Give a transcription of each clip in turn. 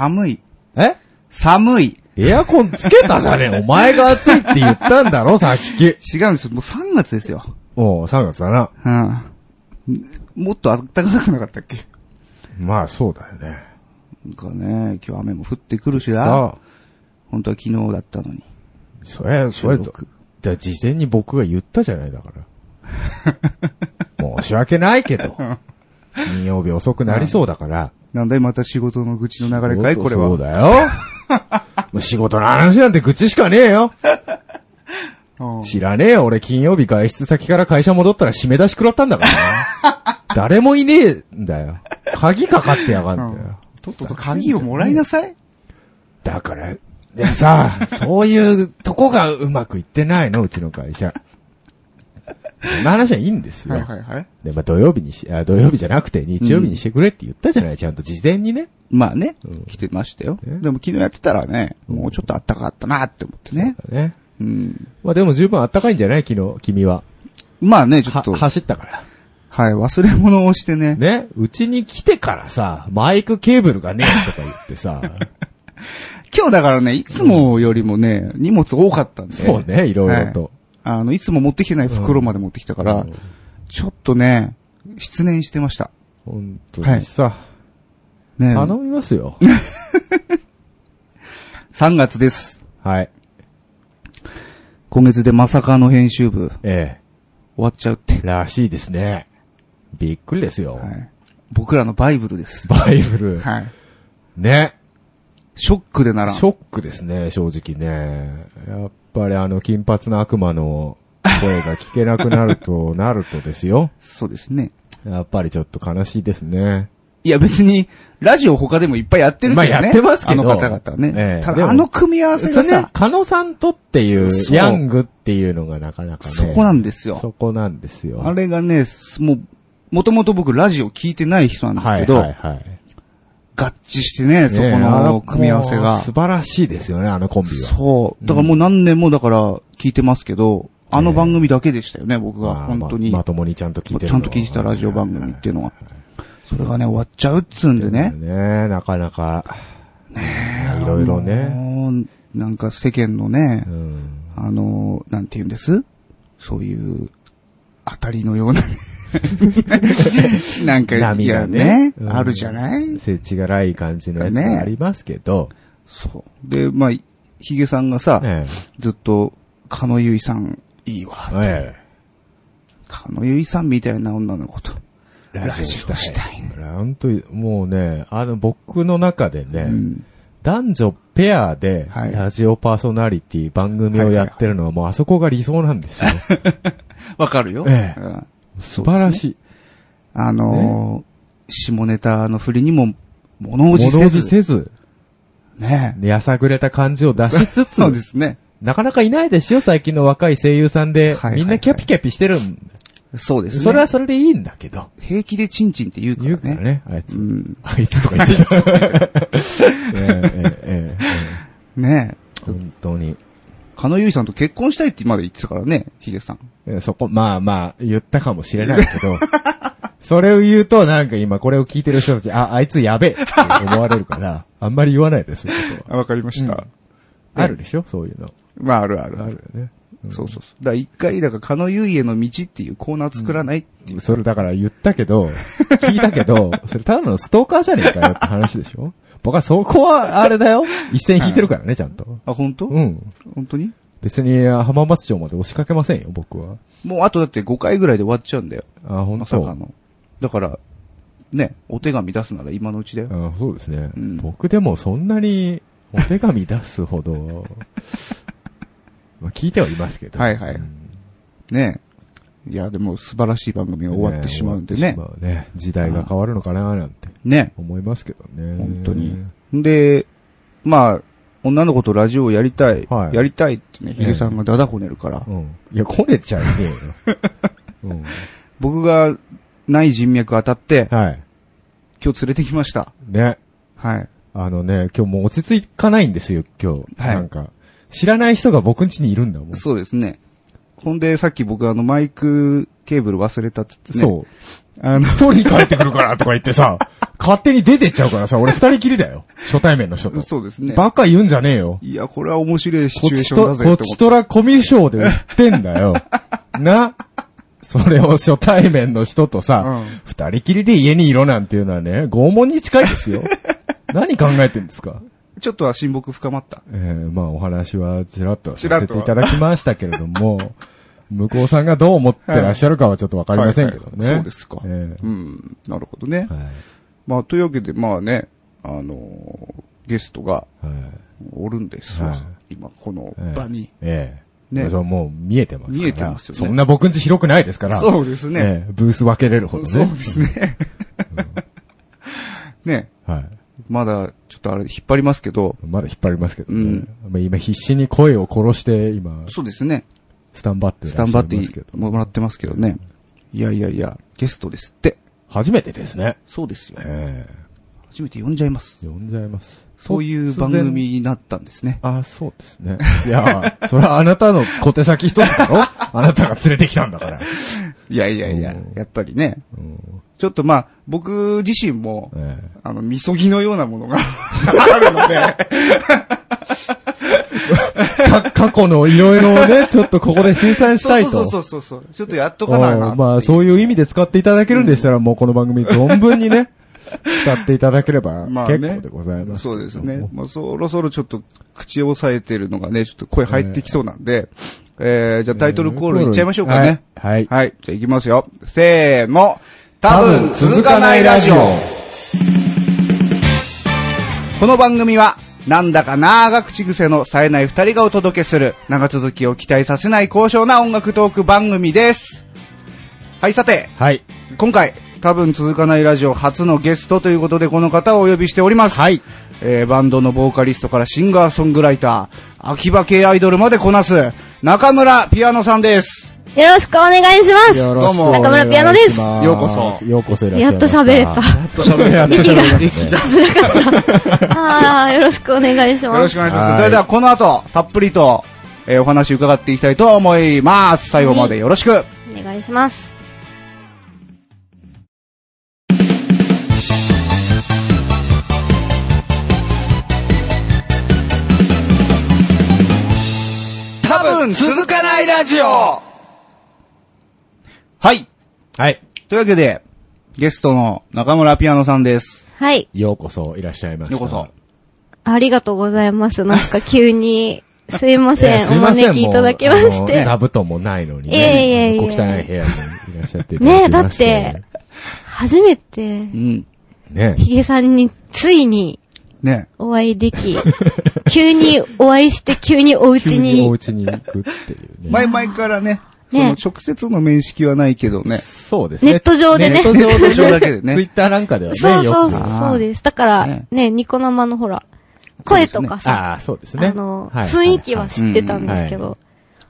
寒い。え？寒い。エアコンつけたじゃねえ。お前が暑いって言ったんだろ、さっき。違うんですよ。もう3月ですよ。おう、3月だな。うん。もっと暖かくなかったっけ？まあ、そうだよね。なんかね、今日雨も降ってくるしな。さあ、本当は昨日だったのに。それ、それと収録、じゃあ事前に僕が言ったじゃない、だから。申し訳ないけど。金曜日遅くなりそうだから。なんだいまた仕事の愚痴の流れかい？これは。そうだよ。もう仕事の話なんて愚痴しかねえよ。うん知らねえよ。俺金曜日外出先から会社戻ったら締め出し食らったんだからな。誰もいねえんだよ。鍵かかってやがんだよ。とっとと鍵をもらいなさい。だから、でさ、そういうとこがうまくいってないの、うちの会社。そんな話はいいんですよ。はいはいはい。で、まあ土曜日にし、あ、土曜日じゃなくて日曜日にしてくれって言ったじゃない、ちゃんと事前にね。まあねうん、来てましたよ。ねでも昨日やってたらね、もうちょっと暖かかったなって思ってね。ね。うん。まあでも十分暖かいんじゃない昨日、君は。まあね、ちょはっと、はい、走ったから。忘れ物をしてね。ね。うちに来てからさ、マイクケーブルがねえとか言ってさ。今日だからね、いつもよりもね、荷物多かったんで。そうね、いろいろと。あの、いつも持ってきてない袋まで持ってきたから、うんちょっとね、失念してました。本当にさ、ね頼みますよ。3月です。はい。今月でまさかの編集部、え終わっちゃうってえ。。らしいですね。びっくりですよ。はい。僕らのバイブルです。バイブル。はい。ね。ショックでならん。ショックですね、正直ね。やっぱりあの、金髪の悪魔の声が聞けなくなると、なるとですよ。そうですね。やっぱりちょっと悲しいですね。いや別に、ラジオ他でもいっぱいやってるけどね。まあやってますけどあの方々ね。ただ、ええでもあの組み合わせがねさ、、カノさんとっていうヤングっていうのがなかなかね。そこなんですよ。そこなんですよ。あれがね、もう、もともと僕ラジオ聞いてない人なんですけど、はいはいはい。合致してね、そこねの組み合わせが。素晴らしいですよね、あのコンビは。そう。だからもう何年もだから聞いてますけど、あの番組だけでしたよね、僕が。まあ本当に。ままともにちゃんと聞いてるちゃんと聞いてたラジオ番組っていうのは。それがね、終わっちゃうっつうんでね。ねなかなか。ねいろいろね。なんか世間のねう、ん。あの、なんて言うんです？そういう、当たりのような、なんか、波がねね、うんあるじゃない？せちがらい感じのやつありますけど。そう。で、まあ、ヒゲさんがさ、えずっと、かのゆいさん、いいわ。え。えかのゆいさんみたいな女の子と。え。ラジオしたい本当に、もうね、あの、僕の中でね、うん。男女ペアで、はいラジオパーソナリティ番組をやってるのはもうあそこが理想なんですよ。わかるよ。ええうん素晴らしい。あのー下ネタの振りにも、物おじせ物おず。じせず、ねやさぐれた感じを出しつつ、そうですね。なかなかいないですよ、最近の若い声優さんで。はいはいはいみんなキャピキャピしてるんそうですね。それはそれでいいんだけど。平気でチンチンって言うからね。言うからね、あいつ。うん。あいつとか言っちゃ ねえ。本当に。かのゆいさんと結婚したいってまで言ってたからね、ヒゲさん。えーそこ、まあまあ、言ったかもしれないけど、それを言うと、なんか今これを聞いてる人たち、あ、あいつやべえって思われるから、あんまり言わないですよ、ことは。わかりましうんあるでしょそういうの。まあ、あるあるあある。るよね。そうそうそう。だから一回、だから、かのゆいへの道っていうコーナー作らないっていう。それだから言ったけど、聞いたけど、それただのストーカーじゃねえかよって話でしょ僕はそこはあれだよ。一線引いてるからね、ちゃんと。あ、本当？うん。本当に？別に浜松町まで押しかけませんよ、僕は。もうあとだって5回ぐらいで終わっちゃうんだよ。あ、本当？まさかの。だから、ね、お手紙出すなら今のうちだよ。あそうですね、うん僕でもそんなにお手紙出すほど、まあ聞いてはいますけど。はいはいうんねいや、でも素晴らしい番組が終わってしまうんでね。終わってしまうね時代が変わるのかななんてね。思いますけどね。本当に。で、まあ、女の子とラジオをやりたい。はいやりたいってね、ヒゲさんがダダこねるから。うん。いや、こねちゃいねえよ。うん。僕がない人脈当たって、はい。今日連れてきました。ね。はい。あのね、今日もう落ち着かないんですよ、今日。はいなんか、知らない人が僕ん家にいるんだもん。そうですね。ほんで、さっき僕あのマイクケーブル忘れたっつってね。そう。あの、取りに帰ってくるからとか言ってさ、勝手に出てっちゃうからさ、俺二人きりだよ。初対面の人と。そうですね。バカ言うんじゃねえよ。いや、これは面白いシこっちと、チュエーションだぜこっって思ちとらコミュ障で売ってんだよ。なそれを初対面の人とさうん、二、人きりで家にいろなんていうのはね、拷問に近いですよ。何考えてんですか？ちょっとは親睦深まった。えー、まあお話はちらっとちらっとさせていただきましたけれども、向こうさんがどう思ってらっしゃるかはちょっとわかりませんけどね。はいはいそうですか。えーうん。なるほどね。はいまあ、というわけで、まあね、あのーゲストがはいおるんですわ。はい今、この場に。ええ。ねそうもう見えてます。見えてますよねそんな僕んち広くないですから。そうですね。ええブース分けれるほどね。そうですね。ね。はい。まだ、ちょっとあれ、引っ張りますけど、まだ引っ張りますけどね。うんまあ今必死に声を殺して、今、そうですね。スタンバってスタンバってますけど。もらってますけどね。いやいやいや、ゲストですって。初めてですね。そうですよ。ええ初めて呼んじゃいます。呼んじゃいます。そういう番組になったんですね。あ、そうですね。いや、それはあなたの小手先一つだろ あなたが連れてきたんだから。いやいやいやうん、やっぱりね、うんちょっとまあ、僕自身も、えあの、みそぎのようなものが あるので、えか 過去のいろいろをね、ちょっとここで清算したいと。そうそうそうそう。ちょっとやっとかなな。おまあ、そういう意味で使っていただけるんでしたら、もうこの番組存分にね、使っていただければまあね結構でございます。そうですね。。もうそろそろちょっと口を押さえてるのがね、ちょっと声入ってきそうなんで、えー、じゃあタイトルコールいっちゃいましょうかね。はい。はい。はい。じゃあ行きますよ。せーの。多分続かないラジオ。この番組は、なんだか長口癖の冴えない二人がお届けする、長続きを期待させない高尚な音楽トーク番組です。はい、さて、はい。今回、多分続かないラジオ初のゲストということでこの方をお呼びしております。はい。えーバンドのボーカリストからシンガーソングライター、秋葉系アイドルまでこなす、中村ピアノさんです。よろしくお願いします。よろしくどうもお願いします。中村ピアノですようこそようこそいらっしゃいました。やっと喋れた。やっと喋れた。やっと喋れた。ああ、よろしくお願いしよます。ろしくお願いします。はいそれではこの後、たっぷりと、えーお話伺っていきたいと思います。最後までよろしく。お願いします。多分続かないラジオはい。はい。というわけで、ゲストの中村ピアノさんです。はい。ようこそいらっしゃいました。ようこそ。ありがとうございます。なんか急に、すいません。おすいません招きいただきましもうあのて。座布団もないのにいえいえいえね。小汚い部屋にいらっしゃっていただきまして。ねえ、だって、初めてう、ん。ねヒゲさんについにね。お会いでき、急にお会いして急にお家急におに、家に行くっていうね。前々からね、そねの直接の面識はないけどね。そうですね。ネット上でね。ネット上だけでね。ツイッターなんかではね、そうそうそうです。だからね、ね、ニコ生のほら、声とかさ、ああ、そうですね。あの、はい。雰囲気は知ってたんですけど、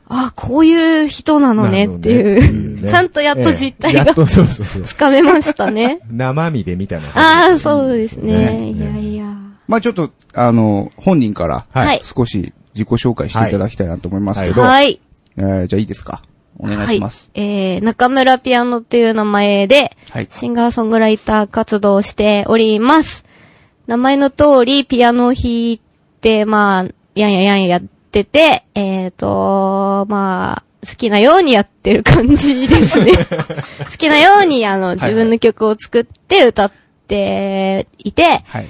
あ、こういう人なのねっていう、ね。ちゃんとやっと実態がええ。やっとそうそうそう。つかめましたね。生身でみたいなあ感あ、そうですね。ね。いやいや。まあちょっと、あの、本人から、はい。はい少し自己紹介していただきたいなと思いますけど、はい。えーじゃあいいですか？お願いします。はい。えー、中村ピアノっていう名前で、はい。シンガーソングライター活動をしております。名前の通り、ピアノを弾いて、まあ、やんややんややってて、えっ、と、まあ、好きなようにやってる感じですね。好きなように、あの、自分の曲を作って歌っていて、はい。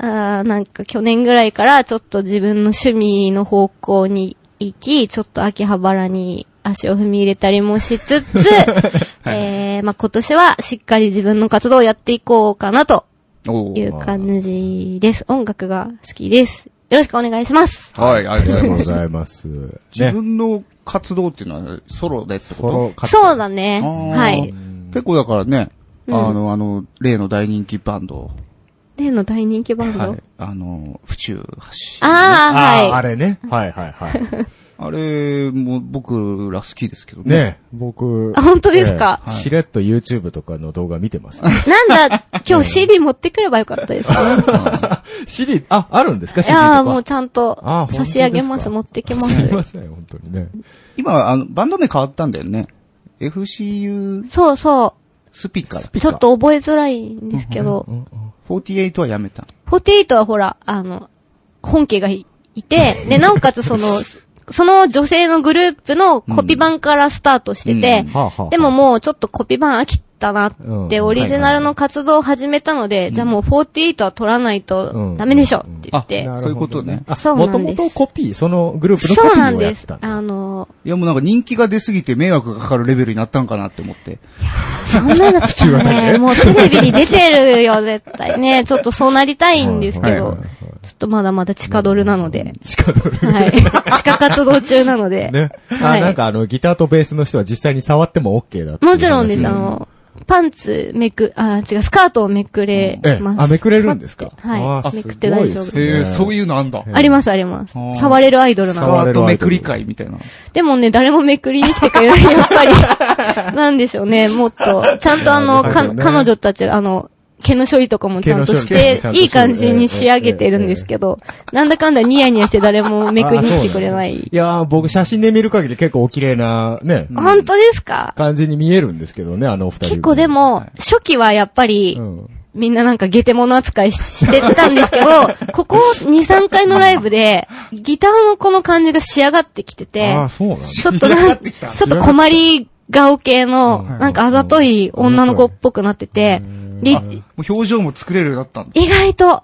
あーなんか去年ぐらいからちょっと自分の趣味の方向に行き、ちょっと秋葉原に足を踏み入れたりもしつつ、えー、まあ、今年はしっかり自分の活動をやっていこうかなという感じです。音楽が好きです。よろしくお願いします。はい、ありがとうございます。す。自ね。分の活動っていうのはソロでってこソロ活そうだね。はい。と結構だからね、うんあの、あの、例の大人気バンド、例の大人気バンド？はい。あの、府中橋。あああ、あ、はい。あれね。はいはいはい。あれも僕ら好きですけどね。ね僕。あ本当ですか？ええしれっと YouTube とかの動画見てます。なんだ、今日 CD 持ってくればよかったですか？CD、あ、あるんですか？い ?CD とか。やーもうちゃんとあ差し上げます、持ってきますす。いません、本当にね。今、あの、バンド名変わったんだよね。FCU そうそスピカ。う。ちょっと覚えづらいんですけど、48はやめた。48はほら、あの、本家がいいて、で、なおかつその、その女性のグループのコピ版からスタートしてて、でももうちょっとコピ版飽きたなって、うん。オリジナルの活動を始めたので、じゃあもう48は取らないとダメでしょって言って、あそういうことね。あそうなんです。もともとコピー、そのグループのコそうピーなんです。をやってた。んだ。あの、いやもうなんか人気が出すぎて迷惑がかかるレベルになったんかなって思って。そんなだったらね、もうテレビに出てるよ、絶対。ね。ちょっとそうなりたいんですけど。はいはい、ちょっとまだまだ地下ドルなので、地下ドル。はい。地下活動中なので、ね。あ、はいなんかあの、ギターとベースの人は実際に触っても OK だもちろんです、あの、パンツめく、あ、違う、スカートをめくれええます。あめくれるんですか？はいめくって大丈夫そういうのあんだ。ありますあります。触れるアイドルスなので。カートめくり会みたいな。でもね、誰もめくりに来てくれない、やっぱり。なんでしょうね、もっと。ちゃんとあの、か、彼女たち、あの、毛の処理とかもちゃんとしていい感じに仕上げてるんですけど、なんだかんだニヤニヤして誰もめくりに来てくれないい。やー、僕写真で見る限り結構お綺麗な、ね、本当ですか？感じに見えるんですけどね、あのお二人。結構で、も、初期はやっぱりう、ん。みんななんかゲテモノ扱いししてたんですけど、ここ2、3回のライブで、ギターのこの感じが仕上がってきてて。ちょっとな、ちょっと困り顔系の、なんかあざとい女の子っぽくなってて、で、もう表情も作れるようになったんだ。意外と、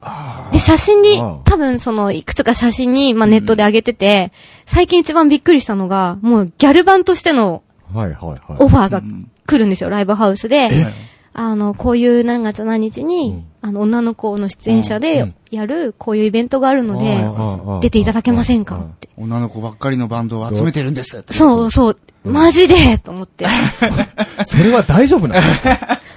で、写真にあ、多分その、いくつか写真に、まあネットで上げてて、最近一番びっくりしたのが、もうギャル版としてのはいはいはい。オファーが来るんですよ、ライブハウスで。あの、こういう何月何日に、あの、女の子の出演者でやる、こういうイベントがあるので、出ていただけませんか？って。女の子ばっかりのバンドを集めてるんですって。そうそう、マジでと思って。ま それは大丈夫なんですか？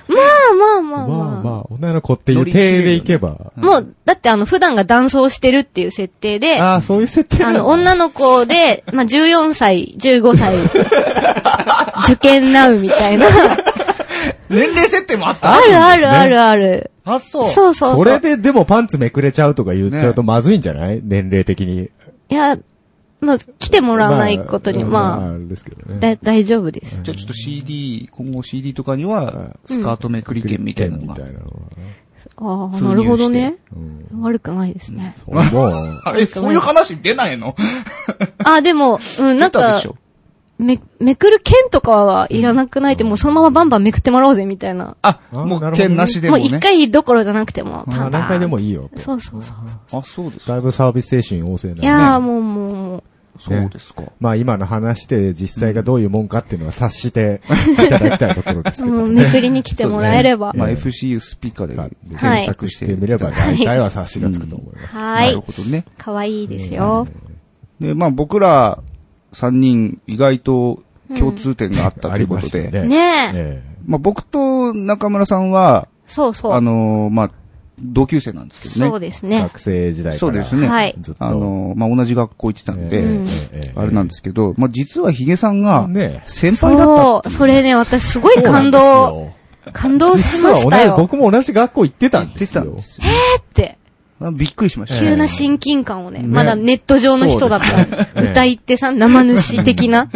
あまあまあまあまあ。まあ、女の子っていう体でいけば。もう、だってあの、普段が男装してるっていう設定で、ああ、そういう設定あの、女の子で、まあ、14歳、15歳、受験なうみたいな。年齢設定もあったあるあるあるある。あ、そう。そうそうそう。それででもパンツめくれちゃうとか言っちゃうとまずいんじゃない？年齢的に。いや、まあ、来てもらわないことに、まあ、あれですけどね。だ、大丈夫です。じゃあちょっと CD、今後 CD とかには、スカートめくり券みたいなのがああ、なるほどね。うん悪くないですね。そうもう、あれ、そういう話出ないの？あ、でも、うん、なんか出たでし、ょめ、めくる剣とかはいらなくない？って、もうそのままバンバンめくってもらおうぜ、みたいな。あ、あもうなるほどね券なしでもう一もね。回どころじゃなくても、あパンパン何回でもいいよ。そうそうそう。あ、そうですか。だいぶサービス精神旺盛いなね。やーもう、もう、もう、そうですか。まあ今の話で実際がどういうもんかっていうのは察していただきたいところですけどうん、ね。めくりに来てもらえれば。まあええ FCU スピーカーではい検索してみれば大体は察しがつくと思います。はなるい。ほどね。かわいいですよ。で、まあ僕ら3人意外と共通点があったということで、ましたね。ねえ。えまあ僕と中村さんは、そうそう。あのーまあ、同級生なんですけどね。そうですね。え学生時代から。そうですね。はいずっと。あのーまあ同じ学校行ってたんで、ええうんええええあれなんですけど、まあ実はヒゲさんが、ね先輩だったそう、それね、私すごい感動、感動しましたよ。僕も同じ学校行ってたんですよ。たんですよ。って、あびっくりしました。急な親近感をね、ねまだネット上の人だった。ね歌いってさ、生主的な。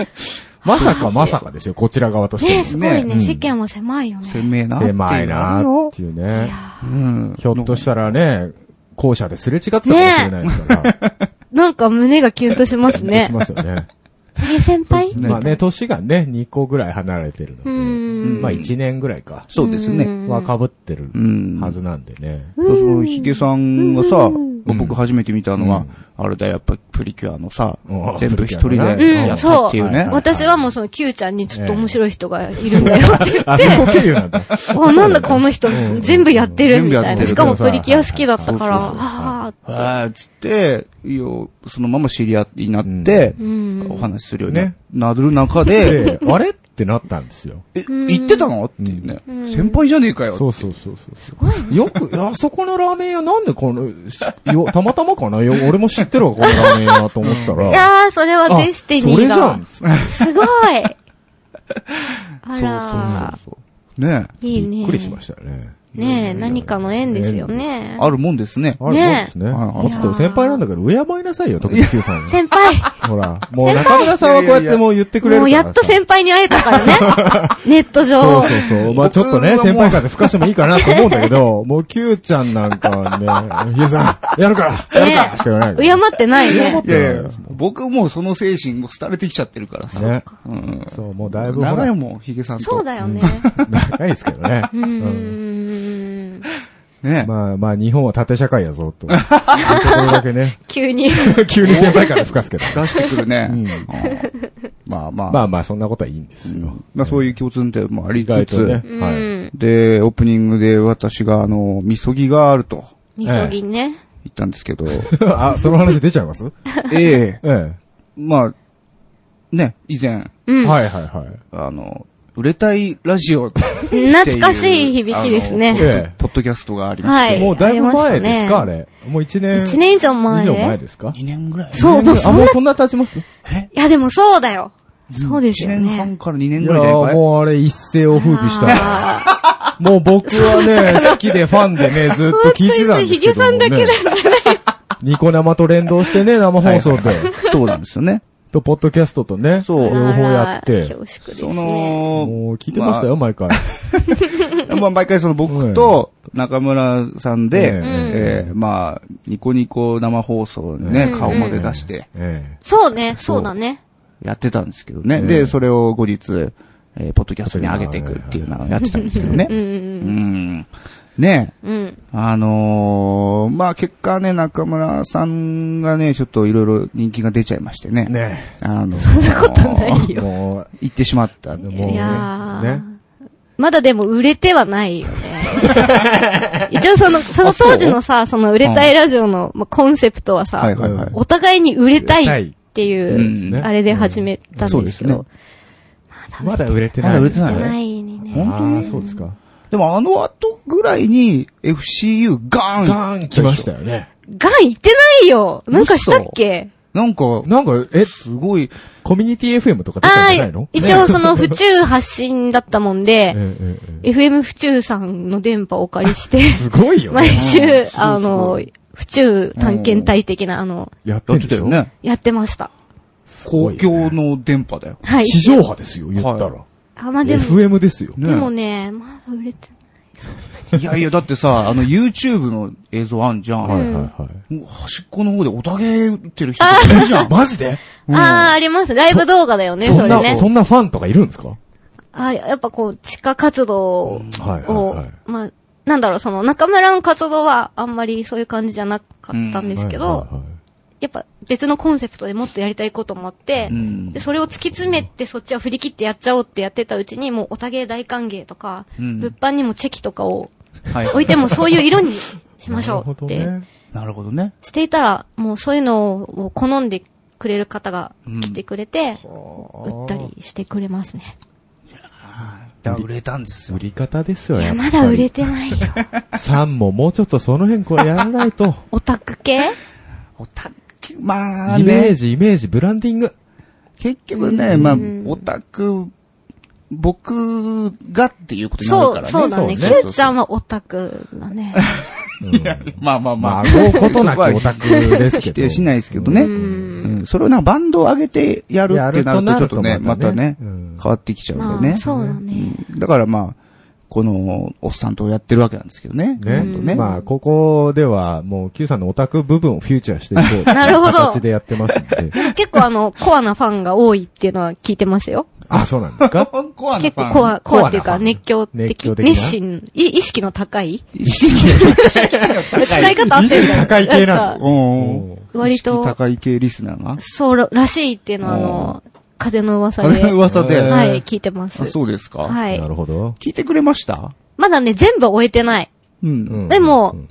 まさかまさかですよ、こちら側としてねも。すごいね、うん世間は狭いよね。鮮明なっていうの狭いなっていうね。うん。ひょっとしたらね、校舎ですれ違ってたかもしれないですから。なんか胸がキュンとしますねし。ますよね。ヒゲ先輩？ねまあね、年がね、2個ぐらい離れてるうのん。で、まあ1年ぐらいか。そうですね。うんは被ってるうん。はずなんでね。そのヒゲさんがさ、うん僕初めて見たのはうん、あれだよ、やっぱプリキュアのさうん、全部一人でうんやったっていうね。私はもうその Q ちゃんにちょっと面白い人がいるんだよって言っ あ、て、そこ経由なんだ。あ、なんだこの人ん全部やってるみたいな。しかもプリキュア好きだったから、そうそうそうああ、あーつって、そのまま知り合いになって、うん。お話しするようにねなる中で、で、あれってなったんですよ。え、言ってたのっていうねん。先輩じゃねえかよ。そうそうそうそう。すごい。よく、あそこのラーメン屋なんでこの、たまたまかな？よ俺も知ってるわ、このラーメン屋と思ってたら。いやー、それはデスティニーあそれじゃだん。。すごい。あそうそうらそうそう。ねいいね。びっくりしましたね。ねえ、何かの縁ですよね。あるもんですね。あるもんですね。ねもうちょっと先輩なんだから敬いなさいよ、特に Q さん。先輩ほら、もう中村さんはこうやってもう言ってくれるからさ。もうやっと先輩に会えたからね。ネット上。そうそうそう。まあちょっとね、先輩風吹かしてもいいかなと思うんだけど、もう Q ちゃんなんかはね、ひげさん、やるからやるからしか言わないから。敬ってないね。いやいや僕もうその精神も廃れてきちゃってるからさ。そう、もうだいぶ長いもん、ヒゲさんと。そうだよね。長いですけどね。うーん。ね。まあまあ、日本は縦社会やぞ、と。ところだけね。急に。急に先輩から吹かすけど。出してくるね。まあまあ。まあまあ、そんなことはいいんですよ。まあそういう共通点もありつとねつ、。うはい。ん。で、オープニングで私があの、みそぎがあるとみそぎね。言ったんですけど、あ、その話出ちゃいます？えええまあ、ね、以前、うん。え。はいはいはい。あの、売れたいラジオ懐かしい響きですあね。ええポッドキャストがありまして、はいもうだいぶ前ですか、ああれ。もう一年。一年以上前以上前ですか2年ぐらいそう、もうあ、そんな、いもうそんな経ちます？やでもそうだよ。そうですよ1年ね。半から2年ぐらいじゃないかいもうあれ一世を風靡した。あもう僕はね、好きでファンでね、ずっと聞いてたんですけど。ヒゲさんだけなんニコ生と連動してね、生放送で。そうなんですよね。と、ポッドキャストとね、そう両方やって。恐縮ですそね。の、もう聞いてましたよ、毎回。まあ、毎回その僕と中村さんで、うんえーまあ、ニコニコ生放送にね、うん顔まで出してえそうね、そうだね。やってたんですけどね。うんで、それを後日、えーポッドキャストに上げていくっていうのをやってたんですけどね。うんねうん。あのーまあ結果ね、中村さんがね、ちょっといろいろ人気が出ちゃいましてね。えねあのーそんなことないよ。もう、言ってしまった。もういやーね。まだでも売れてはないよね。一応その、その当時のさ、その売れたいラジオのまあコンセプトはさ、はいはいはい。お互いに売れたいっていうあれで始めたんそうですけど、まだ売れてまない。だ売れてないないにね。本当に？そうですか。でもあの後ぐらいに FCU ガーンガーン来ましたよね。ガン行ってないよなんかしたっけ？なんか、なんか、え、すごい、コミュニティ FM とか出たんあじゃないの？あ、一応その府中発信だったもんえで、FM 府中さんの電波をお借りして、すごいよ毎ね。週、あの、府中探検隊的な、あの、や。ってたよね。やってました。公共の電波だよ。はい。地上波ですよ、言ったら。はあ、まあでも、FM ですよ。ねでもね、まだ売れていやいや、だってさ、あの YouTube の映像あんじゃん。はいはいはい。もう端っこの方でおたげ打ってる人とかいるじゃん。マジで？うんああ、あります。ライブ動画だよね、そそんな、れね。そんなファンとかいるんですか？あやっぱこう、地下活動はいはいをはい、まあ、なんだろう、その中村の活動はあんまりそういう感じじゃなかったんですけど、はいはいはいやっぱ別のコンセプトでもっとやりたいこともあって、うんで、それを突き詰めてそっちは振り切ってやっちゃおうってやってたうちに、もうおたげ大歓迎とか、うん物販にもチェキとかをはい置いてもそういう色にしましょうなって、るほどねなるほどね。していたら、もうそういうのを好んでくれる方が来てくれて、売ったりしてくれますね。売れたんですよ売。り方ですよ、いや、まだ売れてないよ。さんももうちょっとその辺こうやらないと。オタク系？オタク、まあイメーね。ジ、イメージ、ブランディング。結局ね、まあ、オタク、僕がっていうことになるそう、からね。そうだね。そうねキューちゃんはオタクだね。まあまあままあ、あ。あごうことなく オタクですけど。否定しないですけどね。うんうんそれをなんかバンドを上げてやるってなるとちょっとね、またねまたねうん、変わってきちゃうよねまあ、。そうだね。うんだからまあ、この、おっさんとやってるわけなんですけどね。ね。ほんとね。まあ、ここでは、もう、Q さんのオタク部分をフューチャーしていこう。なるほど形でやってますんで。結構あの、コアなファンが多いっていうのは聞いてますよ。あ、そうなんですか？コア結構コア、コアっていうか熱狂的、熱狂的な熱心、い意識の高い？意識 使い方合ってるんだよ意識高い系なのんかうん。割と意識高い系リスナーが？そうらしいっていうのはあの、風の噂風ので、噂で。えーはい、聞いてますあ。そうですか？はいな。るほど。聞いてくれました？まだね、全部終えてない。うん。うんでもうん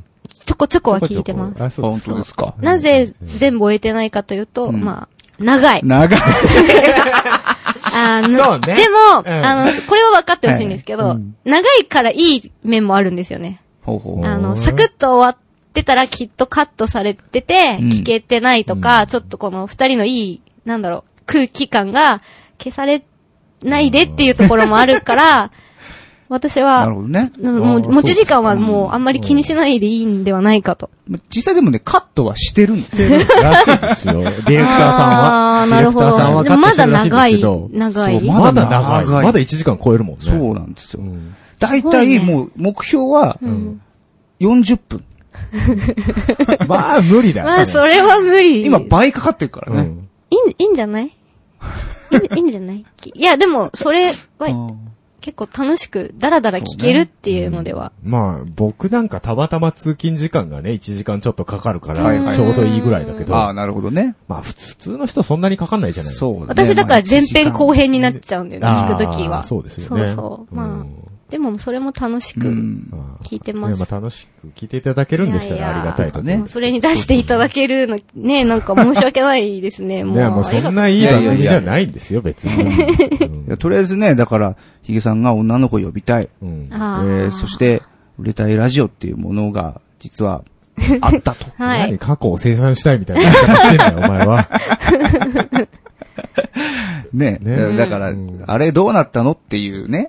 ちょこちょこは聞いてます。あ、あそうですか本当ですか？なぜ全部終えてないかというと、うんまあ、長い。長い。あのそうねでも、うんあの、これは分かってほしいんですけど、はいうん長いからいい面もあるんですよね。ほうほう。あの、うんサクッと終わってたらきっとカットされてて、うん聞けてないとか、ちょっとこの二人のいい、なんだろう、空気感が消されないでっていうところもあるから、私なるは、ほどね。もう持ち時間はもうあんまり気にしないでいいんではないかと。実際でもね、カットはしてるんですよ。らしいですよ。ディレクターさんは。あーなるほどでもまだ長い長いそうまだ長い。まだ1時間超えるもんね。そうなんですよう。ん大体もう目標はうん40分。まあ、無理だよ。まあ、それは無理。今倍かかってるからね。うん。いいん、いいんじゃない？いいいいんじゃない？きいや、でも、それは結構楽しく、だらだら聞けるっていうのでは。まあ、僕なんかたまたま通勤時間がね、1時間ちょっとかかるから、ちょうどいいぐらいだけど、ああ、なるほどね。まあ、普通の人そんなにかかんないじゃないそうだね。私だから前編後編。編になっちゃうんだよね、聞くときは。そうですよね。そうそう。まあん、でもそれも楽しく聞いてますねまあ、楽しく聞いていただけるんでしたいやいやらありがたいとねねもう。それに出していただけるの、ね、なんか申し訳ないですね。もう。ねもうそんないい番組じゃないんですよ、別に。いやとりあえずね、だから、ヒゲさんが女の子呼びたい。うんえあーー、そして、売れたいラジオっていうものが、実は、あったと。はい。何過去を生産したいみたいな言い方してんだよ、お前は。ね。ねだからうん、あれどうなったのっていうね、うんうん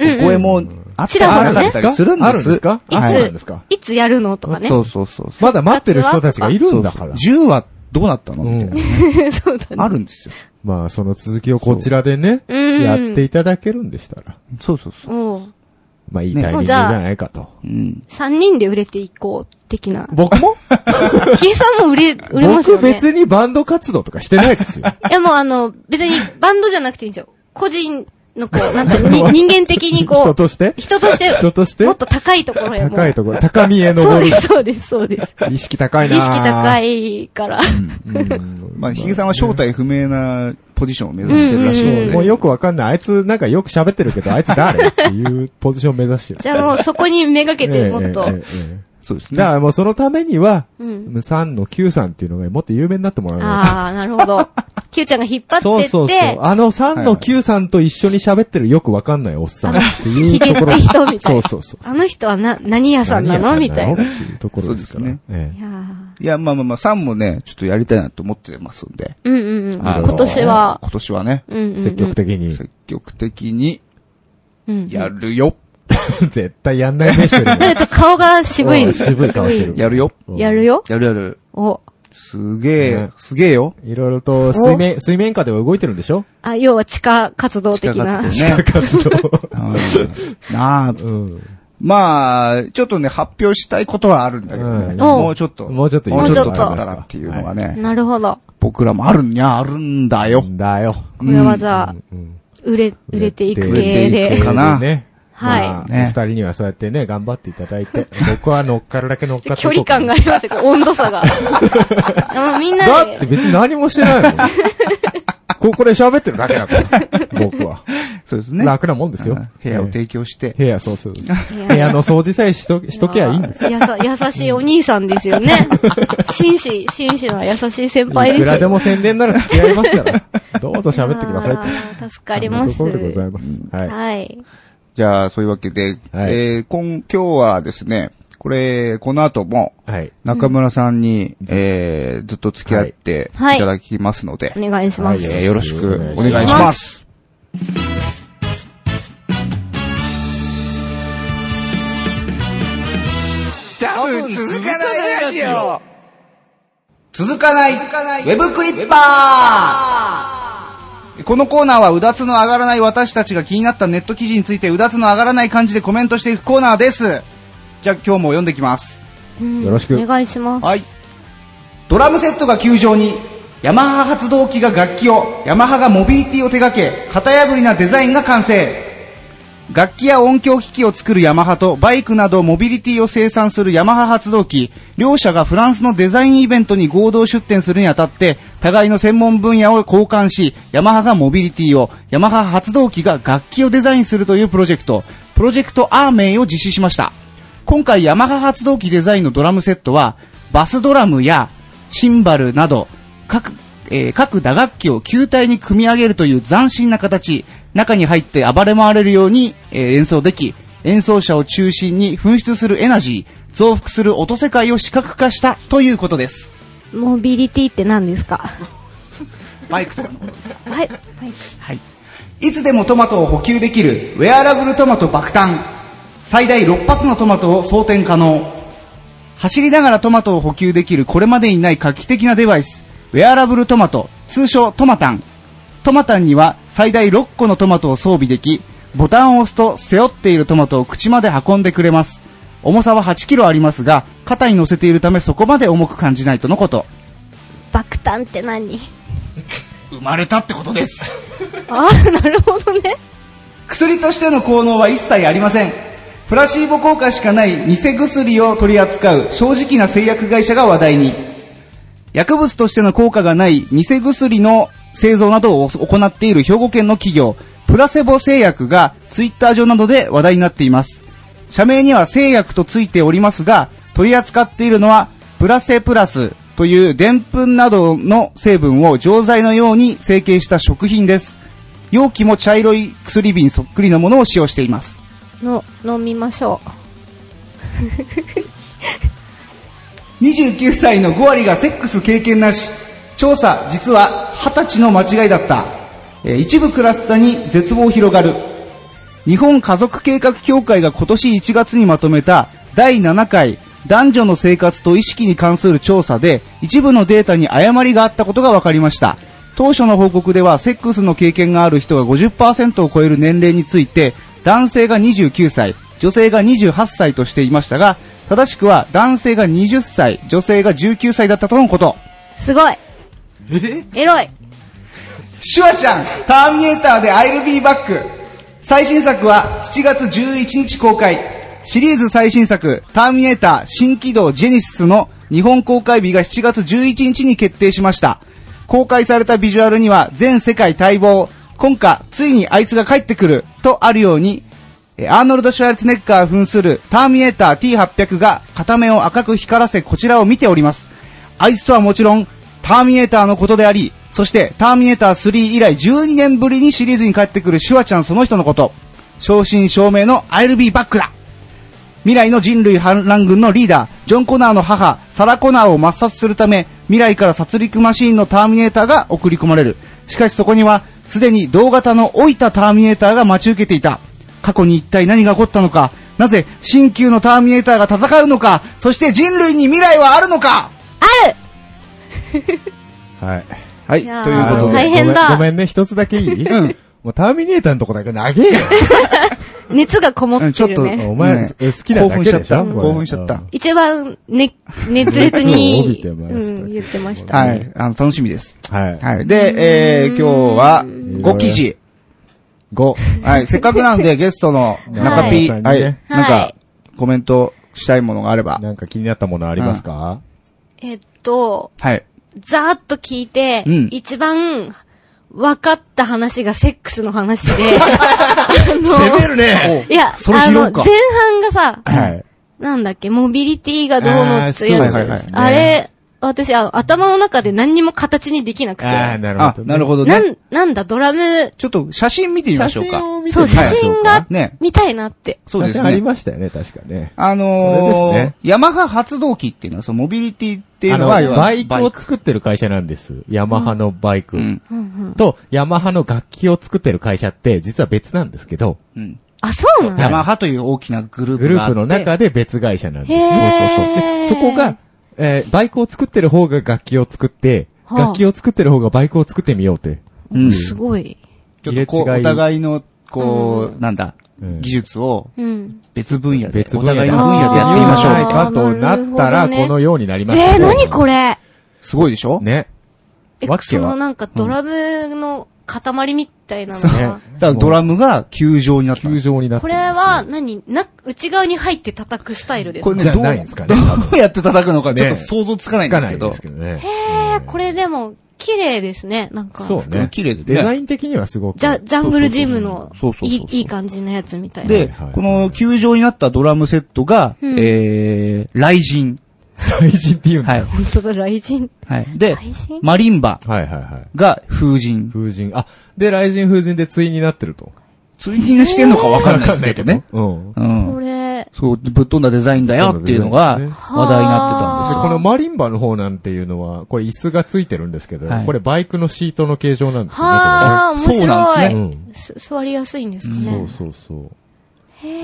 お声もあったらほらねなかったりするんです。あるんですか？いあそうなんでつすか、いつやるの？とかね。そうそうそう。まだ待ってる人たちがいるんだから。10はどうなったの？みたいなね。そうだね。あるんですよ。まあ、その続きをこちらでね、うんやっていただけるんでしたら、そうそうそう。まあ、いいタイミングじゃないかと。うん。三人で売れていこう、的な。僕も？ヒゲさんも売れ、売れますよ僕ね。別にバンド活動とかしてないですよ。いやもうあの、別にバンドじゃなくていいんですよ。個人のこう、なんかに 人間的にこう、人として？人として、人として？もっと高いところへ高いところ、高みへ登る。そうです、そうです、そうです。意識高い意な識高い。いから。うんまあ、ヒゲさんは正体不明なポジションを目指してるらしいのうんで。もうよくわかんない。あいつなんかよく喋ってるけど、あいつ誰っていうポジションを目指してる。じゃあもうそこにめがけてもっとええ。ええええそうですね。だからもうそのためには、うん。3の9さんっていうのがもっと有名になってもらわないああ、なるほど。キューちゃんが引っ張と。ってって、そうそうそう。あの3の9さんと一緒に喋ってるよくわかんないおっさんっていうヒゲっところ。て人みたいな。そうそうそう。あの人はな、何屋さんなの？みたいな。っていうところですから。そうですえいやいや、まあまあまあ、3もね、ちょっとやりたいなと思ってますんで。ーうんうんうん。今年は、今年はね、うんうんうん。え積極的に。積極的にうん。やるよ。絶対やんないね、一人なんかちょっと顔が渋い。うん渋い顔してるやるよ。やるよ。やるやる。お。すげえね、すげえよ。いろいろと水面、水面下では動いてるんでしょ？あ、要は地下活動的な。地下活動ね。活動。うんなあ、うん。まあ、ちょっとね、発表したいことはあるんだけどね。うんもうちょっと。もうちょっともうちょっともうちょっと経ったらっていうのがね、なるほど。僕らもあるんや、あるんだよ。だよ。これはじゃあ、うん売れ、売れていく売れ系ていでく。かなね。はいまあね二人にはそうやってね、頑張っていただいて、僕は乗っかるだけ乗っかって距離感がありますよ、温度差が。みんなだってで、別に何もしてないもん。ここで喋ってるだけだから。僕は。そうですね。楽なもんですようん。部屋を提供して。部屋、そうそう。部屋の掃除さえしと、しとけばいいんです。やさ、優しいお兄さんですよね。紳士、紳士な優しい先輩ですよ。いくらでも宣伝なら付き合いますから。どうぞ喋ってくださいと。あー助かります。ところでございます。はい。はい。じゃあ、そういうわけで、えー、今、今日はですね、これ、この後も、はい。中村さんに、えー、ずっと付き合っていはい。ただきますので、お願いします。はいえーよろしくおお願いし。ます。多分続かないラジオ。続かない、ウェブクリッパーこのコーナーはうだつの上がらない私たちが気になったネット記事についてうだつの上がらない感じでコメントしていくコーナーです。じゃあ今日も読んできます。うんよろしくお願いします。はい。ドラムセットが球場に、ヤマハ発動機が楽器を、ヤマハがモビリティを手掛け、型破りなデザインが完成。楽器や音響機器を作るヤマハとバイクなどモビリティを生産するヤマハ発動機、両社がフランスのデザインイベントに合同出展するにあたって、互いの専門分野を交換し、ヤマハがモビリティを、ヤマハ発動機が楽器をデザインするというプロジェクト、プロジェクトアーメイを実施しました。今回ヤマハ発動機デザインのドラムセットは、バスドラムやシンバルなど、各、えー各打楽器を球体に組み上げるという斬新な形、中に入って暴れ回れるように、えー演奏でき、演奏者を中心に噴出するエナジー、増幅する音世界を視覚化したということです。モビリティって何ですか？マイクとかのことです。はい。はい。はい。いつでもトマトを補給できるウェアラブルトマト爆誕。最大6発のトマトを装填可能。走りながらトマトを補給できるこれまでにない画期的なデバイス。ウェアラブルトマト、通称トマタン。トマタンには最大6個のトマトを装備でき、ボタンを押すと背負っているトマトを口まで運んでくれます。重さは8キロありますが、肩に乗せているためそこまで重く感じないとのこと。爆誕って何？生まれたってことです。ああ、なるほどね。薬としての効能は一切ありません。プラシーボ効果しかない偽薬を取り扱う正直な製薬会社が話題に。薬物としての効果がない偽薬の製造などを行っている兵庫県の企業、プラセボ製薬がツイッター上などで話題になっています。社名には製薬とついておりますが、取り扱っているのはプラセプラスというでんぷんなどの成分を錠剤のように成形した食品です。容器も茶色い薬瓶そっくりなものを使用しています。の、飲みましょ29 歳の5割がセックス経験なし。調査、実は20歳の間違いだった。えー一部クラスターに絶望広がる。日本家族計画協会が今年1月にまとめた第7回男女の生活と意識に関する調査で一部のデータに誤りがあったことが分かりました。当初の報告ではセックスの経験がある人が50%を超える年齢について男性が29歳、女性が28歳としていましたが、正しくは男性が20歳、女性が19歳だったとのこと。すごい。え？エロい。シュワちゃん、ターミネーターで I'll be back。最新作は7月11日公開。シリーズ最新作、ターミネーター新起動ジェニシスの日本公開日が7月11日に決定しました。公開されたビジュアルには全世界待望。今夏、ついにあいつが帰ってくる、とあるように、えーアーノルド・シュワルツェネッガー扮するターミネーター T800 が片目を赤く光らせこちらを見ております。あいつとはもちろん、ターミネーターのことであり、そしてターミネーター3以来12年ぶりにシリーズに帰ってくるシュワちゃんその人のこと。正真正銘の I'll be back だ未来の人類反乱軍のリーダー、ジョン・コナーの母、サラ・コナーを抹殺するため、未来から殺戮マシーンのターミネーターが送り込まれる。しかしそこには、すでに同型の老いたターミネーターが待ち受けていた。過去に一体何が起こったのか、なぜ新旧のターミネーターが戦うのか、そして人類に未来はあるのかあるはい。はい、いということで。大変だごめんごめんね、一つだけいい？うんもうターミネーターのとこだけ長えよ。熱がこもってうんちょっとるね。お前、好きなだけでしょ？興奮しちゃった興奮しちゃったうん一番、ね、熱烈に うん、言ってました。はい、あの、楽しみです。はい。はい。で、えー、今日は5記事。5。はい。せっかくなんでゲストの中 P、はいはい。なんはかい、コメントしたいものがあれば。なんか気になったものありますか？えっと、はい。ざーっと聞いて、うん。一番分かった話がセックスの話で、あ の攻めるね。いや、それあの、拾うか。前半がさ、はい。なんだっけ、モビリティがどうのっていうやつ。あーそうですね。あれ、私、あの、頭の中で何にも形にできなくて。ああ、なるあほど。、なるほどね。なん、なんだ、ドラム、ちょっと写真見てみましょうか。そう、写真がね。見たいなって。そうですありね。ましたよね、確かね。あこれですのーね、ヤマハ発動機っていうのは、そのモビリティっていうあの、のは、要はバイクを作ってる会社なんです。ヤマハのバイク。うん。うんうん。と、ヤマハの楽器を作ってる会社って、実は別なんですけど、うん。あ、そうなのヤマハという大きなグルーグループがあって。プの中で別会社なんです。へーそうそうそう。で、そこが、えーバイクを作ってる方が楽器を作って、はあ楽器を作ってる方がバイクを作ってみようって。うん。すごい。ちょっとこう、お互いの、こう、なんだ、うん技術をうん。別分野で、別分野お互いの分野でやってみましょうあーって。かとなったら、このようになりますえー、何これ？すごいでしょ？ね。えわ、けはそのなんかドラムの塊みたいなのねが。だからドラムが球状になったの。球状になってこれは何、な、内側に入って叩くスタイルですか？これね、じゃどう、ないんですかねどうやって叩くのかちょっとね想像つかないんんですけど。ですけどね。えー、これでも、綺麗ですね。なんか。そうね。綺麗でねデザイン的にはすごく。ジャ、ジャングルジムのそうそうそうそういい、いい感じのやつみたいな。で、はいはいこの球状になったドラムセットが、うんえー、雷神。雷神って言うんだ。はい。本当だ、雷神。はい。で雷神、マリンバはいはいはい。が風神。風神。あ、で、雷神風神で対になってると。追認してんのかわかんないですけどね。うん。うん。これ。そう、ぶっ飛んだデザインだよっていうのが話題になってたんですで、よ。このマリンバの方なんていうのは、これ椅子がついてるんですけど、はいこれバイクのシートの形状なんですよね。はあ、面そうなんです白い。ねす座りやすいんですかね。そうそうそう。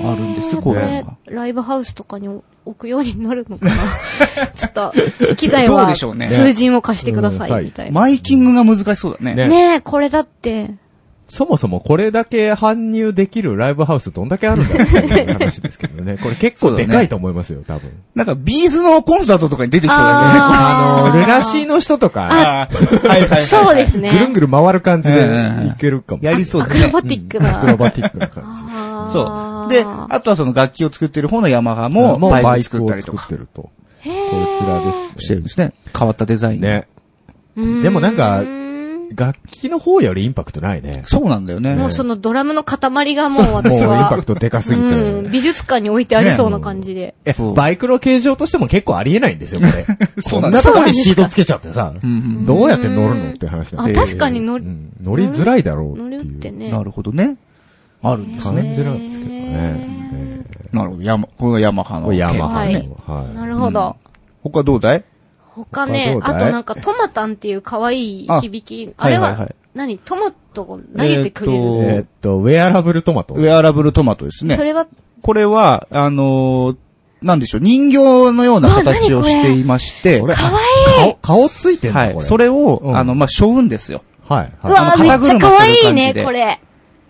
あるんですこれが、ライブハウスとかに置くようになるのかな？ちょっと、機材どうは、でしょうね。風神を貸してくださうん。い、みたいな。マイキングが難しそうだね。ね。ねえ、これだって、そもそもこれだけ搬入できるライブハウスどんだけあるんだろうっていう話ですけどね。これ結構でかいと思いますよ、多分。なんか、ビーズのコンサートとかに出てきそうだよね。あの、ルナシーの人とか。そうですね。ぐるんぐる回る感じでいけるかも。やりそうですね。アクロバティックな。アクロバティックな感じ。そう。で、あとはその楽器を作ってる方のヤマハも、もうバイク作ったりとか作ってると。こちらですしてるんですね。変わったデザイン。。ね。でもなんか楽器の方よりインパクトないね。そうなんだよね。もうそのドラムの塊がもうもう私インパはク、トでかすぎうん、て。美術館に置いてありそうな感じで。えそうバイクの形状としても結構ありえないんですよ、これ。そうなこんなとこにシートつけちゃってさ、んどうやって乗るのって話なんあ、で。確かに乗り、うん乗りづらいだろう乗りっていうってね。なるほどね。あるんです感ね。じなんですけどね。えなるほど。ヤマ、これがヤマハの。ヤマハはいの。はい。なるほど。他どうだい？他ね、あとなんかトマタンっていう可愛い響き。ああれはいはいは、はい何？トマトを投げてくれえーる。えーっと、ウェアラブルトマト。ウェアラブルトマトですね。それは、これは、あのーなんでしょう、人形のような形をしていまして、これ、かわ顔、顔ついてんだ、はい。それを、うんあの、まあ、背負うんですよ。はい。うはい。わーめっちゃ可愛いね、肩車する感じでこれ。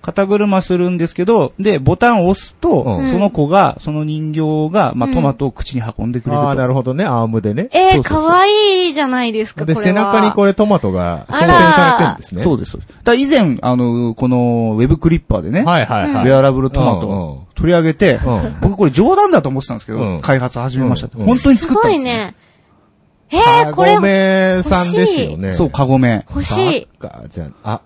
肩車するんですけど、で、ボタンを押すと、うんその子が、その人形が、まあ、うんトマトを口に運んでくれると。ああ、なるほどね、アームでね。えー、そうそうそう可愛いじゃないですか、こで、れは。背中にこれトマトが装あら填されてるんですね。そうです。そうですだから以前、あの、この、ウェブクリッパーでね、はいはいはい。ウェアラブルトマト取り上げて、うん僕これ冗談だと思ってたんですけど、うん開発始めましたって、うん本当にす作ったんですね。ごいね。えー、これカゴ、メさんですよね。そう、カゴメ。欲しい。じゃん。あ、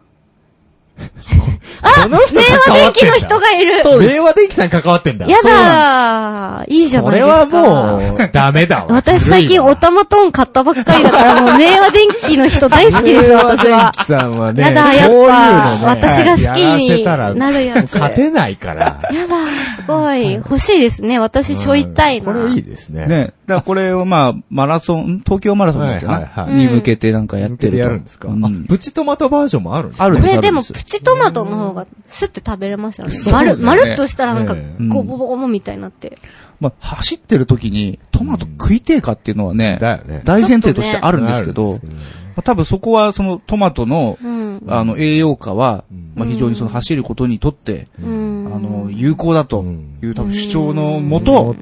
あこの人明和電関わってんだ機の人がいる。そうです。明和電機さん関わってんだ。やそうだー。いいじゃないですか。これはもう、ダメだわ。私最近オタマトーン買ったばっかりだから、もう明和電機の人大好きです、私は電。機さんはね、やだ、やっこういうのぱ、ね私が好きになるやつ。勝てないから。やだ、すごい。欲しいですね。私、しょいたいな。これいいですね。ね。だからこれをまあ、マラソン、東京マラソンだっけな、はいはいはい。に向けてなんかやってると。やるんですか、うん。あ、プチトマトバージョンもあるんですか？あるんです。これでも、プチトマトの方が、スッて食べれますよね。まる、ね。まるっとしたらなんかええ、ゴボボゴボみたいになって。まあ、走ってる時にトマト食いてえかっていうのはね、だよね。大前提としてあるんですけど、あるんですけど。ねまあ多分そこはそのトマトの、うん。あの、栄養価は、うんまあ非常にその走ることにとって、うん。あの、有効だという多分主張のもと、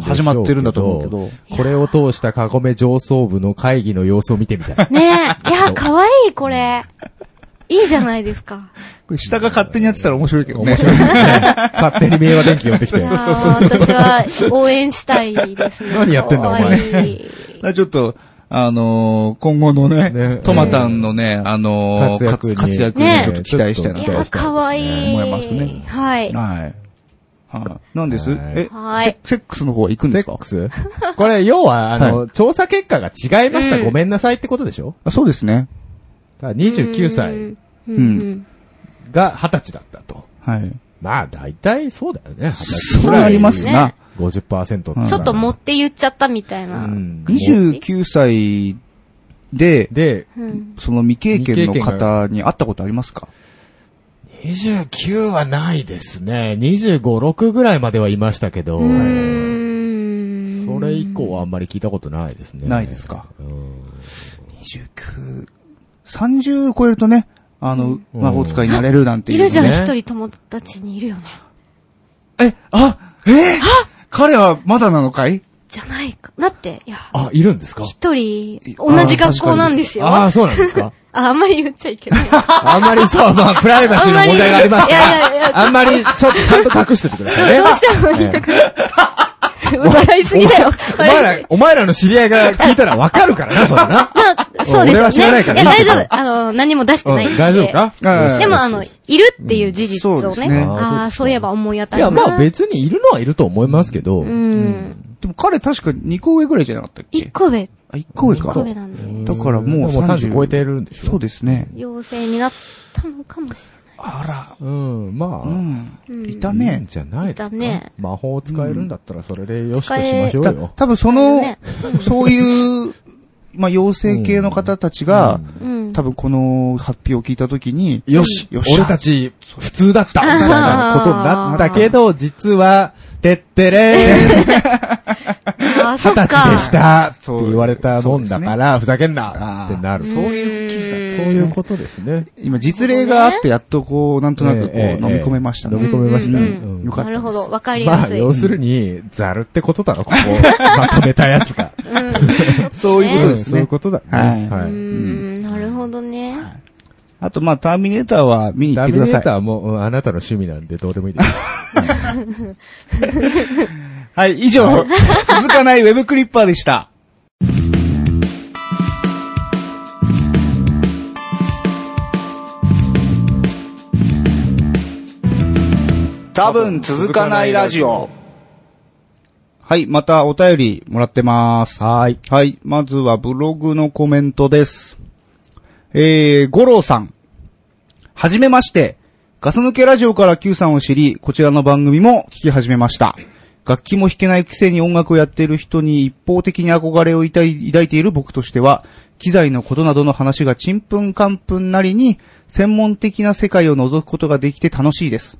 始まってるんだと思うけど。これを通したカゴメ上層部の会議の様子を見てみたい。ねえ。いや、かわいい、これ。いいじゃないですか。これ下が勝手にやってたら面白いけどね。面白いですね。勝手に明和電機呼んできていや。ー私は応援したいですね。何やってんだお前 ちょっと、あのー今後のね、ねトマタンのね、あのー活躍に活活躍にねちょっと期待したいなと。いや、かわいい。思いますねはい。はい。はい。なんです？はいえはいセ、セックスの方は行くんセですか？ックス？これ、要は、あの、は調査結果が違いました、うんごめんなさいってことでしょ？あそうですね。だから29歳うん。うん。が20歳だったと。はい。まあ、大体そうだよね。20歳それありますな。ね50%ってうんちょっと持って言っちゃったみたいな。うん29歳で、で、うん。その未経験の方に会ったことありますか？29はないですね。25、6ぐらいまではいましたけど。それ以降はあんまり聞いたことないですね。ないですか？うん。29、30超えるとね、あの、うん魔法使いになれるなんていう、いるじゃん、ね一人友達にいるよね。え、あ、え？ー彼はまだなのかい？じゃないか。だって、いや、あ、いるんですか？一人、同じ学校なんですよ。ああ、そうなんですか？あ、あんまり言っちゃいけない。あんまりそう、まあ、プライバシーの問題がありますかいやいやいやら、あんまり、ちょっと、ちゃんと隠しててくださいね。どうしても言いたくない。笑いすぎだよ。お前ら、お前らの知り合いが聞いたらわかるからな、それな。まあ、そうですよね。俺は知らないからいや、大丈夫。あの、何も出してないんで。うん大丈夫か？うんでも、あの、いるっていう事実をね。そうですねああ、そういえば思い当たるいや、まあ別にいるのはいると思いますけど、うん。でも彼確か2個上ぐらいじゃなかったっけ？一個上。あ、1個上一か。個上なんで。だからもうもう30超えてるんでしょそうですね。陽性になったのかもしあうん、まあ、ら。うん。いたね。じゃないですか。ね魔法使えるんだったらそれでよしとしましょうよ。多分そあのそういう、まあ、妖精系の方たちが、うん。多分この発表を聞いたときに、よしよっしゃ俺たち、普通だったみたいなことになったけど、実は、てってれー二十。歳でしたってそう言われたもんだから、ふざけんなってなる。そそうういう記事だったんそういうことですね。今実例があってやっとこう、なんとなくこう、ええ飲み込めましたね。飲み込めました。よかったなるほど、わかりまあ、やすい。要するに、ザルってことだろ、ここ。まとめたやつが。そういうことですねそういう。ことだね。はいうはい。ん、なるほどね。あと、まあ、ターミネーターは見に行ってください。ーターはもう、うんあなたの趣味なんでどうでもいいです。はい、以上、続かないウェブクリッパーでした。多分続かないラジオ。はい、またお便りもらってます。はーい。はい。まずはブログのコメントです。えー、五郎さん。はじめまして。ガス抜けラジオから Q さんを知り、こちらの番組も聞き始めました。楽器も弾けないくせに音楽をやっている人に一方的に憧れを抱い抱いている僕としては、機材のことなどの話がちんぷんかんぷんなりに、専門的な世界を覗くことができて楽しいです。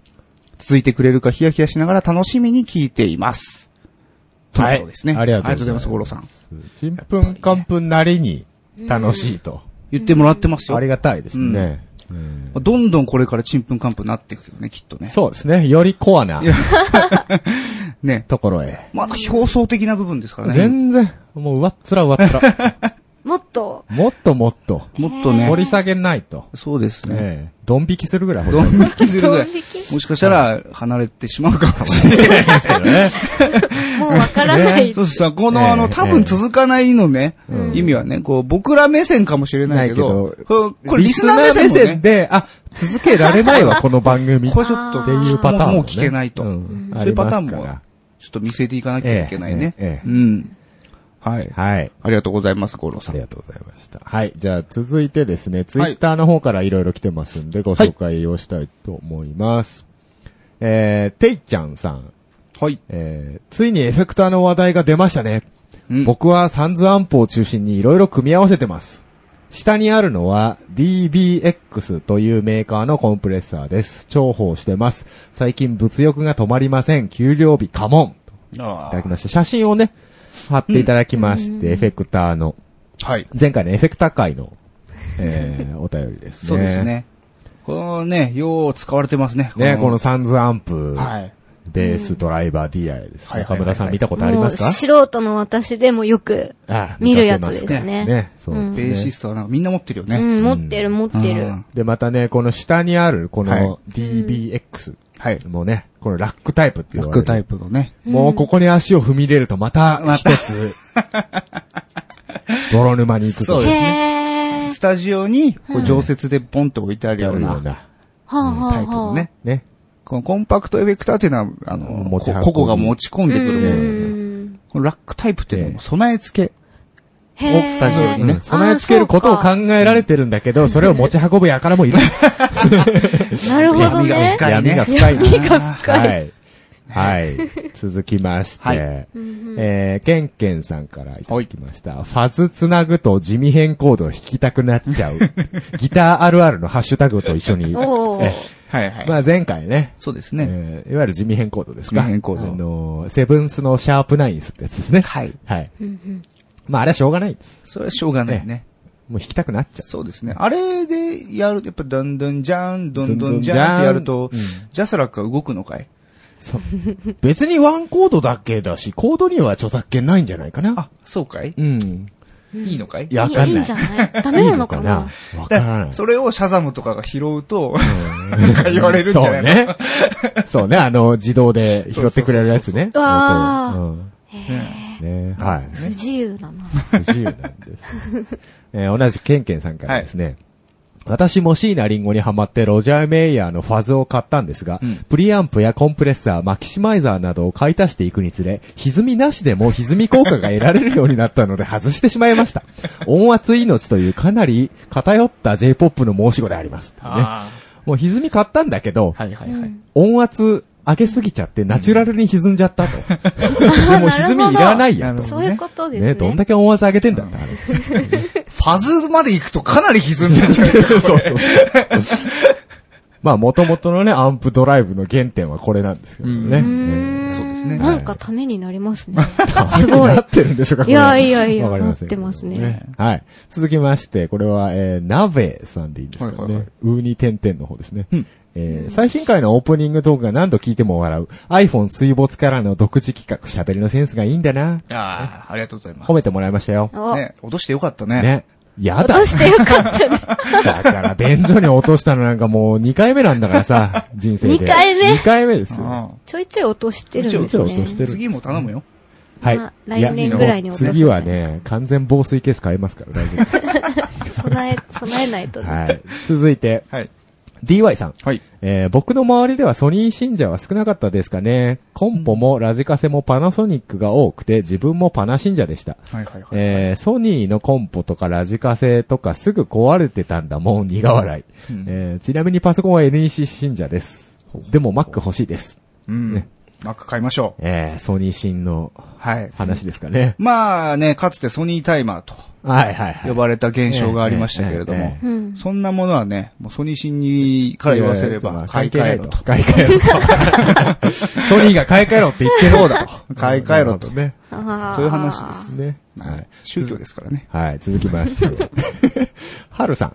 続いてくれるかヒヤヒヤしながら楽しみに聞いています。ということですね。はいありがとうございますありがとうございます、五郎さん。ちんぷんかんぷんなりに楽しいと。言ってもらってますよ。ありがたいですね。うんどんどんこれからちんぷんかんぷんなっていくよね、きっとね。そうですね。よりコアな ね。ところへ。まだ表層的な部分ですからね。全然、もう上っ面上っ面。もっと、もっともっと、もっとね掘。り下げないと。そうですね。ええ。ドン引きするぐらい掘りど下げん引きするぐらいもしかしたら離れてしまうかもしれない。ですけどね。もうわからない。そうそう、このあの、ええ多分続かないのね、意味はね、こう、僕ら目線かもしれないけど、これリスナー目線で、あ、続けられないわ、この番組。これちょっと、っていうパターンもう聞けないと。うんそういうパターンもちょっと見せていかなきゃいけないね。うん。はい。はい。ありがとうございます、五郎さんあり。がとうございました。はい。じゃあ続いてですね、ツイッターの方からいろいろ来てますんで、ご紹介をしたいと思います。えー、ていちゃんさん。はい。えー、ついにエフェクターの話題が出ましたね。うん僕はサンズアンプを中心にいろいろ組み合わせてます。下にあるのは DBX というメーカーのコンプレッサーです。重宝してます。最近物欲が止まりません。給料日カモン。いあただきました。写真をね、貼っていただきまして、エフェクターの、はい。前回のエフェクター界の、えー、お便りですね。そうです。ね。このね、よう使われてますね。ね、このサンズアンプ、はい。ベースドライバー DI ですね。はいはいはいはい岡村さん見たことありますか？素人の私でもよくあ見るやつですね。ね、そう。ベーシストはなんかみんな持ってるよね。うん、持ってる持ってる。うんで、またね、この下にある、こはいの DBX はい。もね、このラックタイプっていうラックタイプのね。もうここに足を踏み入れるとまた一つ、泥沼に行くとそうですへー。スタジオに、こう常設でポンと置いてあるようなうな、はあはあタイプのはあ。ね。ね。このコンパクトエフェクターっていうのは、あの、個々が持ち込んでくるものうでん。このラックタイプっていうのも備え付け。へースタジオにねうん備え付けることを考えられてるんだけど、それを持ち運ぶ輩もいるんです。なるほど闇がね。深いね闇が深いな。闇が深いはい。はい。続きまして、はいえー、ケンケンさんからいただきました。ファズつなぐと地味変コードを弾きたくなっちゃう。ギターあるあるのハッシュタグと一緒に。おーえはいはまあ前回ね、そうですね。えーいわゆる地味変コードですか地味変コードあのーセブンスのシャープナインスってやつですね。はい。はい。まああれはしょうがないです。それはしょうがないね。もう弾きたくなっちゃう。そうですね。あれでやる、やっぱ、どんどんじゃん、どんどんじゃんってやるとうん、ジャスラックが動くのかい？そう。別にワンコードだけだし、コードには著作権ないんじゃないかな。あ、そうかい？うん。いいのかい？いや、わかんない。いいんじゃない？ダメなのかな？わからない。それをシャザムとかが拾うと、なんか言われるんじゃないの？そうね。そうね、あの、自動で拾ってくれるやつね。うわー音をうんねはい。不自由だな。不自由なんです。えー同じケンケンさんからですね。私も椎名林檎にハマってロジャー・メイヤーのファズを買ったんですが、うんプリアンプやコンプレッサー、マキシマイザーなどを買い足していくにつれ、歪みなしでも歪み効果が得られるようになったので外してしまいました。音圧命というかなり偏った J-POP の申し子であります。ねもう歪み買ったんだけど、はいはいはい。音圧上げすぎちゃってナチュラルに歪んじゃったと。でも 歪みいらないやとなる。ほどそういうことですね。ね、どんだけ音圧上げてんだって話。ファズまで行くとかなり歪んでんじゃん。そうそうそう。まあ、元々のね、アンプドライブの原点はこれなんですけどね。うそうですねなんかためになりますね。すごいな。ってるんでしょうかこれいやいやいやわかりませんけどなってますねはい。続きまして、これは、えー、鍋さんでいいんですかね。はいはいはいうーに点々の方ですね。うんえー最新回のオープニングトークが何度聞いても笑う iPhone 水没からの独自企画、喋りのセンスがいいんだな。ああ、ありがとうございます。褒めてもらいましたよ。お、ね、脅してよかったね。ね。やだ落と。してよかったね。だから、便所に落としたのなんかもう2回目なんだからさ、人生で。二回目 ?2 回目ですよ。あちょいちょい落としてるんですちょいちょい落とねしてるあ次も頼むよ。はいまあ。来年ぐらいに落とす次はね、完全防水ケース買いますから大丈夫です。備え、備えないとね。はい。続いて、はい。DY さん。はい。えー僕の周りではソニー信者は少なかったですかね。コンポもラジカセもパナソニックが多くて、自分もパナ信者でした。はいはいはい。えーソニーのコンポとかラジカセとかすぐ壊れてたんだもん、苦笑い。うんえーちなみにパソコンは NEC 信者です。でも Mac 欲しいです。うん。ねマック買いましょう。えーソニー信のはい。話ですかね。まあね、かつてソニータイマーとはいはいはい。呼ばれた現象がありましたけれども。そんなものはね、もうソニー新にから言わせれば、買い替えろと。買い替えろと。ソニーが買い替えろって言ってるそうだと。買い替えろと。ね。そういう話です。ね。はい。宗教ですからね。はい、続きまして。はるさん。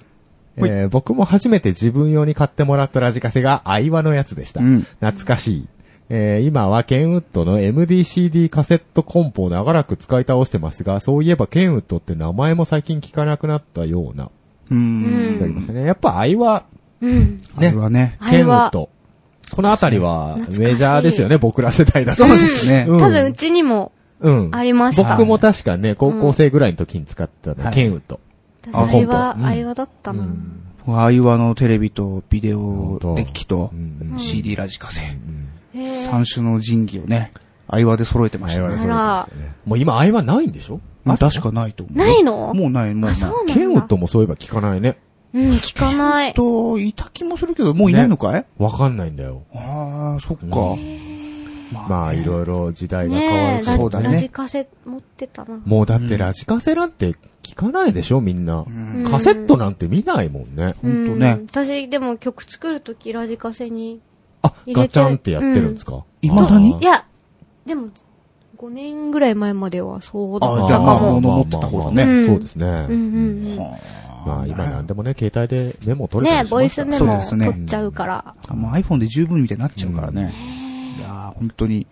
えー僕も初めて自分用に買ってもらったラジカセがアイワのやつでした。うん懐かしい。えー今はケンウッドの MDCD カセットコンポを長らく使い倒してますが、そういえばケンウッドって名前も最近聞かなくなったような、ううんん。いただきましたね。やっぱアイワ、うん。あれはね。ケンウッ。ド。このあたりはメジャーですよね、僕ら世代だと。そうですね。うん多分うちにもうん。ありました。僕も確かね、高校生ぐらいの時に使ったの、はいケンウッド。私あれは、うんあれはだったな。アイワのテレビとビデオデッキとうんうん CD ラジカセ。へー三種の神器をね、アイワで揃えてましたね。アイワで揃えてあらもう今アイワないんでしょ？うん確かないと思う。ないの？もうない、もうない。あ、そう。ケンウッドもそういえば聞かないね。うん、聞かない。と、いた気もするけど、もういないのかい、わかんないんだよ。ああ、そっか。まあ、いろいろ時代が変わるラそうだねラジカセ持ってたな。もうだってラジカセなんて聞かないでしょみんな。んカセットなんて見ないもんね。ほんとねうん私、でも曲作るときラジカセに。ガチャンってやってるんですか？未だに？いや、でも、5年ぐらい前まではそうだったあじゃあ持ってた方だね。うん。そうですね。うんうんうん。まあ今なんでもね、携帯でメモ取れたねりしますからボイスメモそうですね。取っちゃうから。あもう iPhone で十分みたいになっちゃうからね。いやー、本当に、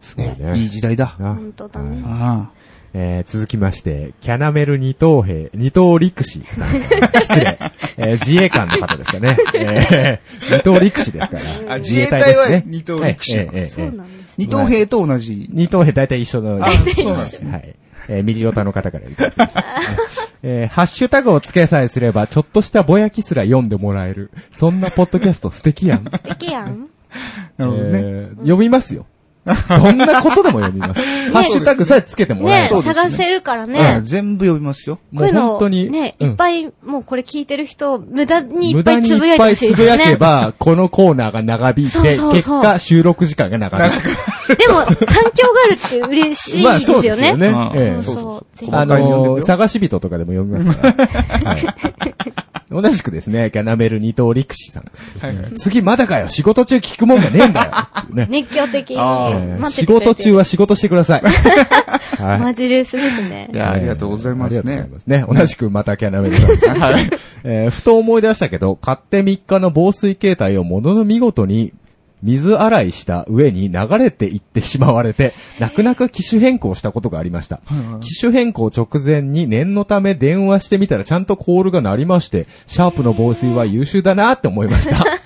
すごいね、いいね。時代だ。な。本当だね。あえー続きまして、キャナメル二等兵、二等陸士さん。失礼。えー自衛官の方ですかね。えー二等陸士ですから。あ自衛隊はですね二等陸士。二等兵と同じ。二等兵大体一緒の。あそうなんですはい。えーミリオタの方からいただきました。えーハッシュタグをつけさえすれば、ちょっとしたぼやきすら読んでもらえる。そんなポッドキャスト素敵やん。素敵やんなるほどね。えー読みますよ。どんなことでも読みます。ハッシュタグさえつけてもらえねる。探せるからうんね。全部読みますよ。こういうのもう本当に。ね、うんいっぱい、もうこれ聞いてる人、無駄にい無っぱいつぶやいてほしいぱいつぶやですよね。けば、このコーナーが長引いそうて、そうそう結果収録時間が長引く。でも、環境があるって嬉しいまあですよね。そうですよね。そうそう。ぜひあの探し人とかでも読みますから。はい。同じくですね、キャナメル二等陸士さん。次まだかよ、仕事中聞くもんがねえんだよ。ね熱狂的仕事中は仕事してください。はい。マジレスですねい。や、ありがとうございますありがとうねございますね。同じくまたキャナメルさん。はい。えーふと思い出したけど、買って3日の防水形態をものの見事に水洗いした上に流れていってしまわれて、泣く泣く機種変更したことがありました。機種変更直前に念のため電話してみたらちゃんとコールが鳴りまして、シャープの防水は優秀だなって思いました。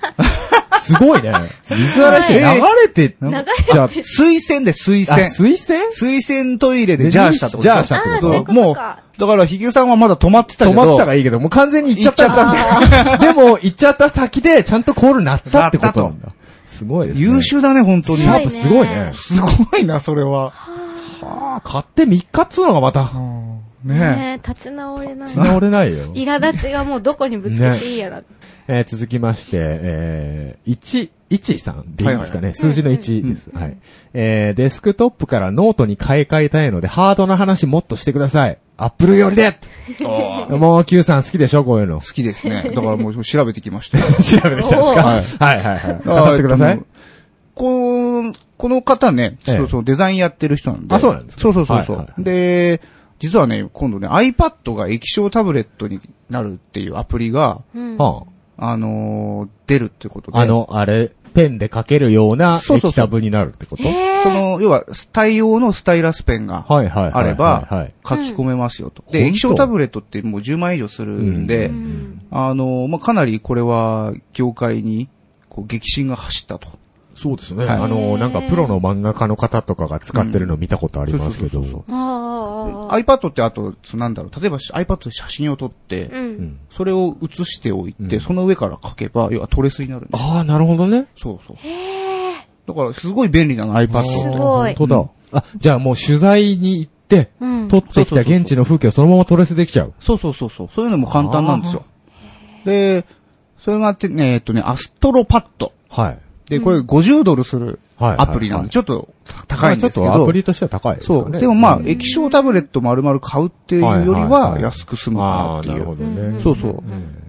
すごいね。水洗いして流れて、流れじゃあ、水洗で水あ、洗。水洗？水洗トイレでジャーしたってことジャーしたってこと？もう、かだから、ヒゲさんはまだ止まってたけど。止まってたがいいけど、もう完全に行っちゃったんだ。でも、行っちゃった先で、ちゃんとコール鳴ったってことなんだ。すごいですね。優秀だね、本当に。シャープすごいね。すごいな、それは。あ買って3日っつうのがまた、ねねえ、立ち直れない。治れないよ。苛立ちがもうどこにぶつけていいやら。えー続きまして、えー、1、1さんでいいですかね、はいはい数字の1です。はい。えー、デスクトップからノートに買い替えたいので、ハードな話もっとしてください。アップルよりでもう Q さん好きでしょこういうの。好きですね。だからもう調べてきましたよ。調べてきたんですか？はいはいはいはい。語ってください。この、この方ね、ええそうそう、デザインやってる人なんで。あそうなんですか？そうそうそうそう、で、実はね、今度ね、iPad が液晶タブレットになるっていうアプリが、あのー出るってことで。あ、あの、あれ、ペンで書けるようなそうそうそう液タブになるってこと？その、要は、対応のスタイラスペンが。あれば書き込めますよと。で、うん液晶タブレットってもう10万円以上するんで、うんあのーまあ、かなりこれは、業界に、こう、激震が走ったと。そうですね。はいあの、なんかプロの漫画家の方とかが使ってるの見たことありますけど。iPad ってあと、なんだろう、例えば iPad で写真を撮って、う。うんんそれを写しておいて、うんその上から書けば、要はトレスになるんです。ああ、なるほどね。そうそう。だから、すごい便利なの、iPad って。すごい本当だ。あ、じゃあもう取材に行って、うん。撮ってきた現地の風景をそのままトレスできちゃう。そうそうそうそう。そういうのも簡単なんですよ。で、それがあってね、えっとね、アストロパッド。はい。で、これ50ドルするはいアプリなんで、はいちょっと高いんですけまあちょっとアどプ、リとしては高いですかそう。ね。でもまあう、ん液晶タブレット丸々買うっていうよりは安く済むかなっていう。なるほどね。そうそう。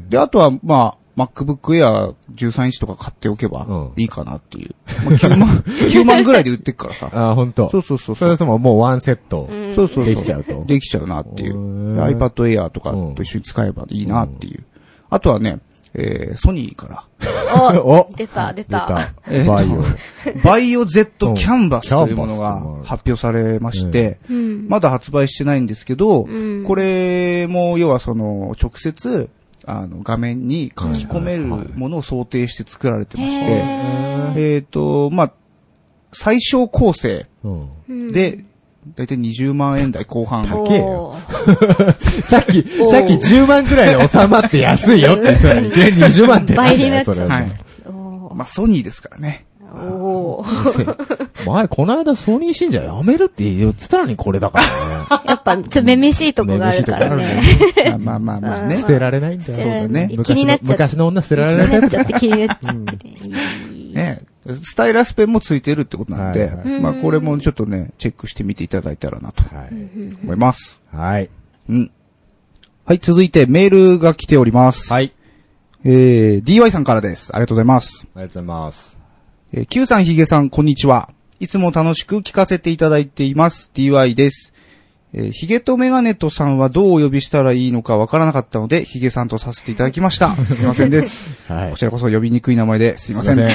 で、あとは、まあ、MacBook Air 13インチとか買っておけばうんいいかなっていう。まあ、9万、9万ぐらいで売ってくからさ。ああ、本当。そうそうそうそそう。れでももうワンセット。うんそうそうそう。できちゃうとできちゃうなっていう iPad Air とかと一緒に使えばいいなっていう。あとはね、えー、ソニーから、お 出た、出出た。た。えーとバイオ。バイオ Z うんキャンバスというものが発表されまして、うん。まだ発売してないんですけど、うんこれも要はその直接あの画面に書き込めるものを想定して作られてまして、へえっ、と、まあ、最小構成うんー、で、だいたい20万円台後半。高えよさっき、さっき10万くらいで収まって安いよって言ってたのに、いきなり20万って。倍になっちゃうはい。まあ、ソニーですからね。おー 前、この間ソニー信者やめるって言ってたのにこれだからね。やっぱ、ちょっとめめしいとこがあるからめめね。まあまあまあまあね捨。てられないんだよ。捨てられない気昔のになっちゃって昔の女捨てられ気ないタイプになっちゃって気になっちゃってね。スタイラスペンもついてるってことなんで、はいはいまあこれもちょっとね、チェックしてみていただいたらなとはい。思います。はい。うん。はい、続いてメールが来ております。はい。えー、DY さんからです。ありがとうございます。ありがとうございます。えー、Q さん、ヒゲさん、こんにちは。いつも楽しく聞かせていただいています。DY です。えー、ヒゲとメガネとさんはどうお呼びしたらいいのかわからなかったので、ヒゲさんとさせていただきました。すいませんです。はいこ。ちらこそ呼びにくい名前ですいません。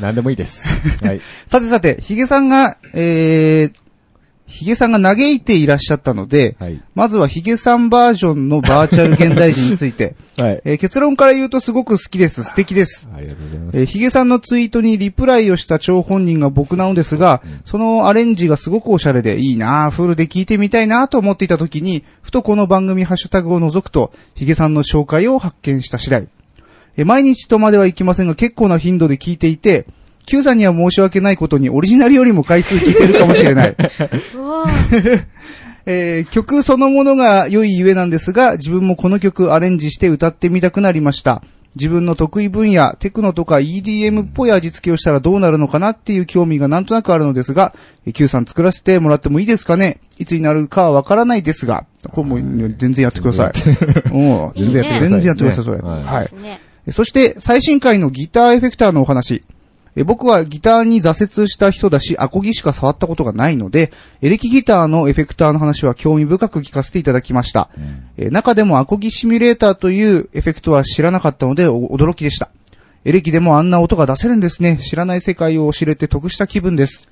何でもいいです。はい。さてさて、ヒゲさんが、えー、ヒゲさんが嘆いていらっしゃったので、はい。まずはヒゲさんバージョンのバーチャル現代人について、はい。えー結論から言うとすごく好きです。素敵です。ありがとうございます。えーヒゲさんのツイートにリプライをした張本人が僕なのですが、そのアレンジがすごくおしゃれでいいなぁ、フルで聞いてみたいなぁと思っていた時に、ふとこの番組ハッシュタグを覗くと、ヒゲさんの紹介を発見した次第。えー毎日とまではいきませんが結構な頻度で聞いていて、Q さんには申し訳ないことにオリジナルよりも回数聞いてるかもしれない。うわーえー曲そのものが良いゆえなんですが、自分もこの曲アレンジして歌ってみたくなりました。自分の得意分野、テクノとか EDM っぽい味付けをしたらどうなるのかなっていう興味がなんとなくあるのですが、えー Q さん作らせてもらってもいいですかね？いつになるかはわからないですが、これもう全然やってください。うん全然やってください全然やってください、それ。ねはいはい。そして、最新回のギターエフェクターのお話。え僕はギターに挫折した人だし、アコギしか触ったことがないので、エレキギターのエフェクターの話は興味深く聞かせていただきました。え中でもアコギシミュレーターというエフェクトは知らなかったのでお驚きでした。エレキでもあんな音が出せるんですね。知らない世界を知れて得した気分です。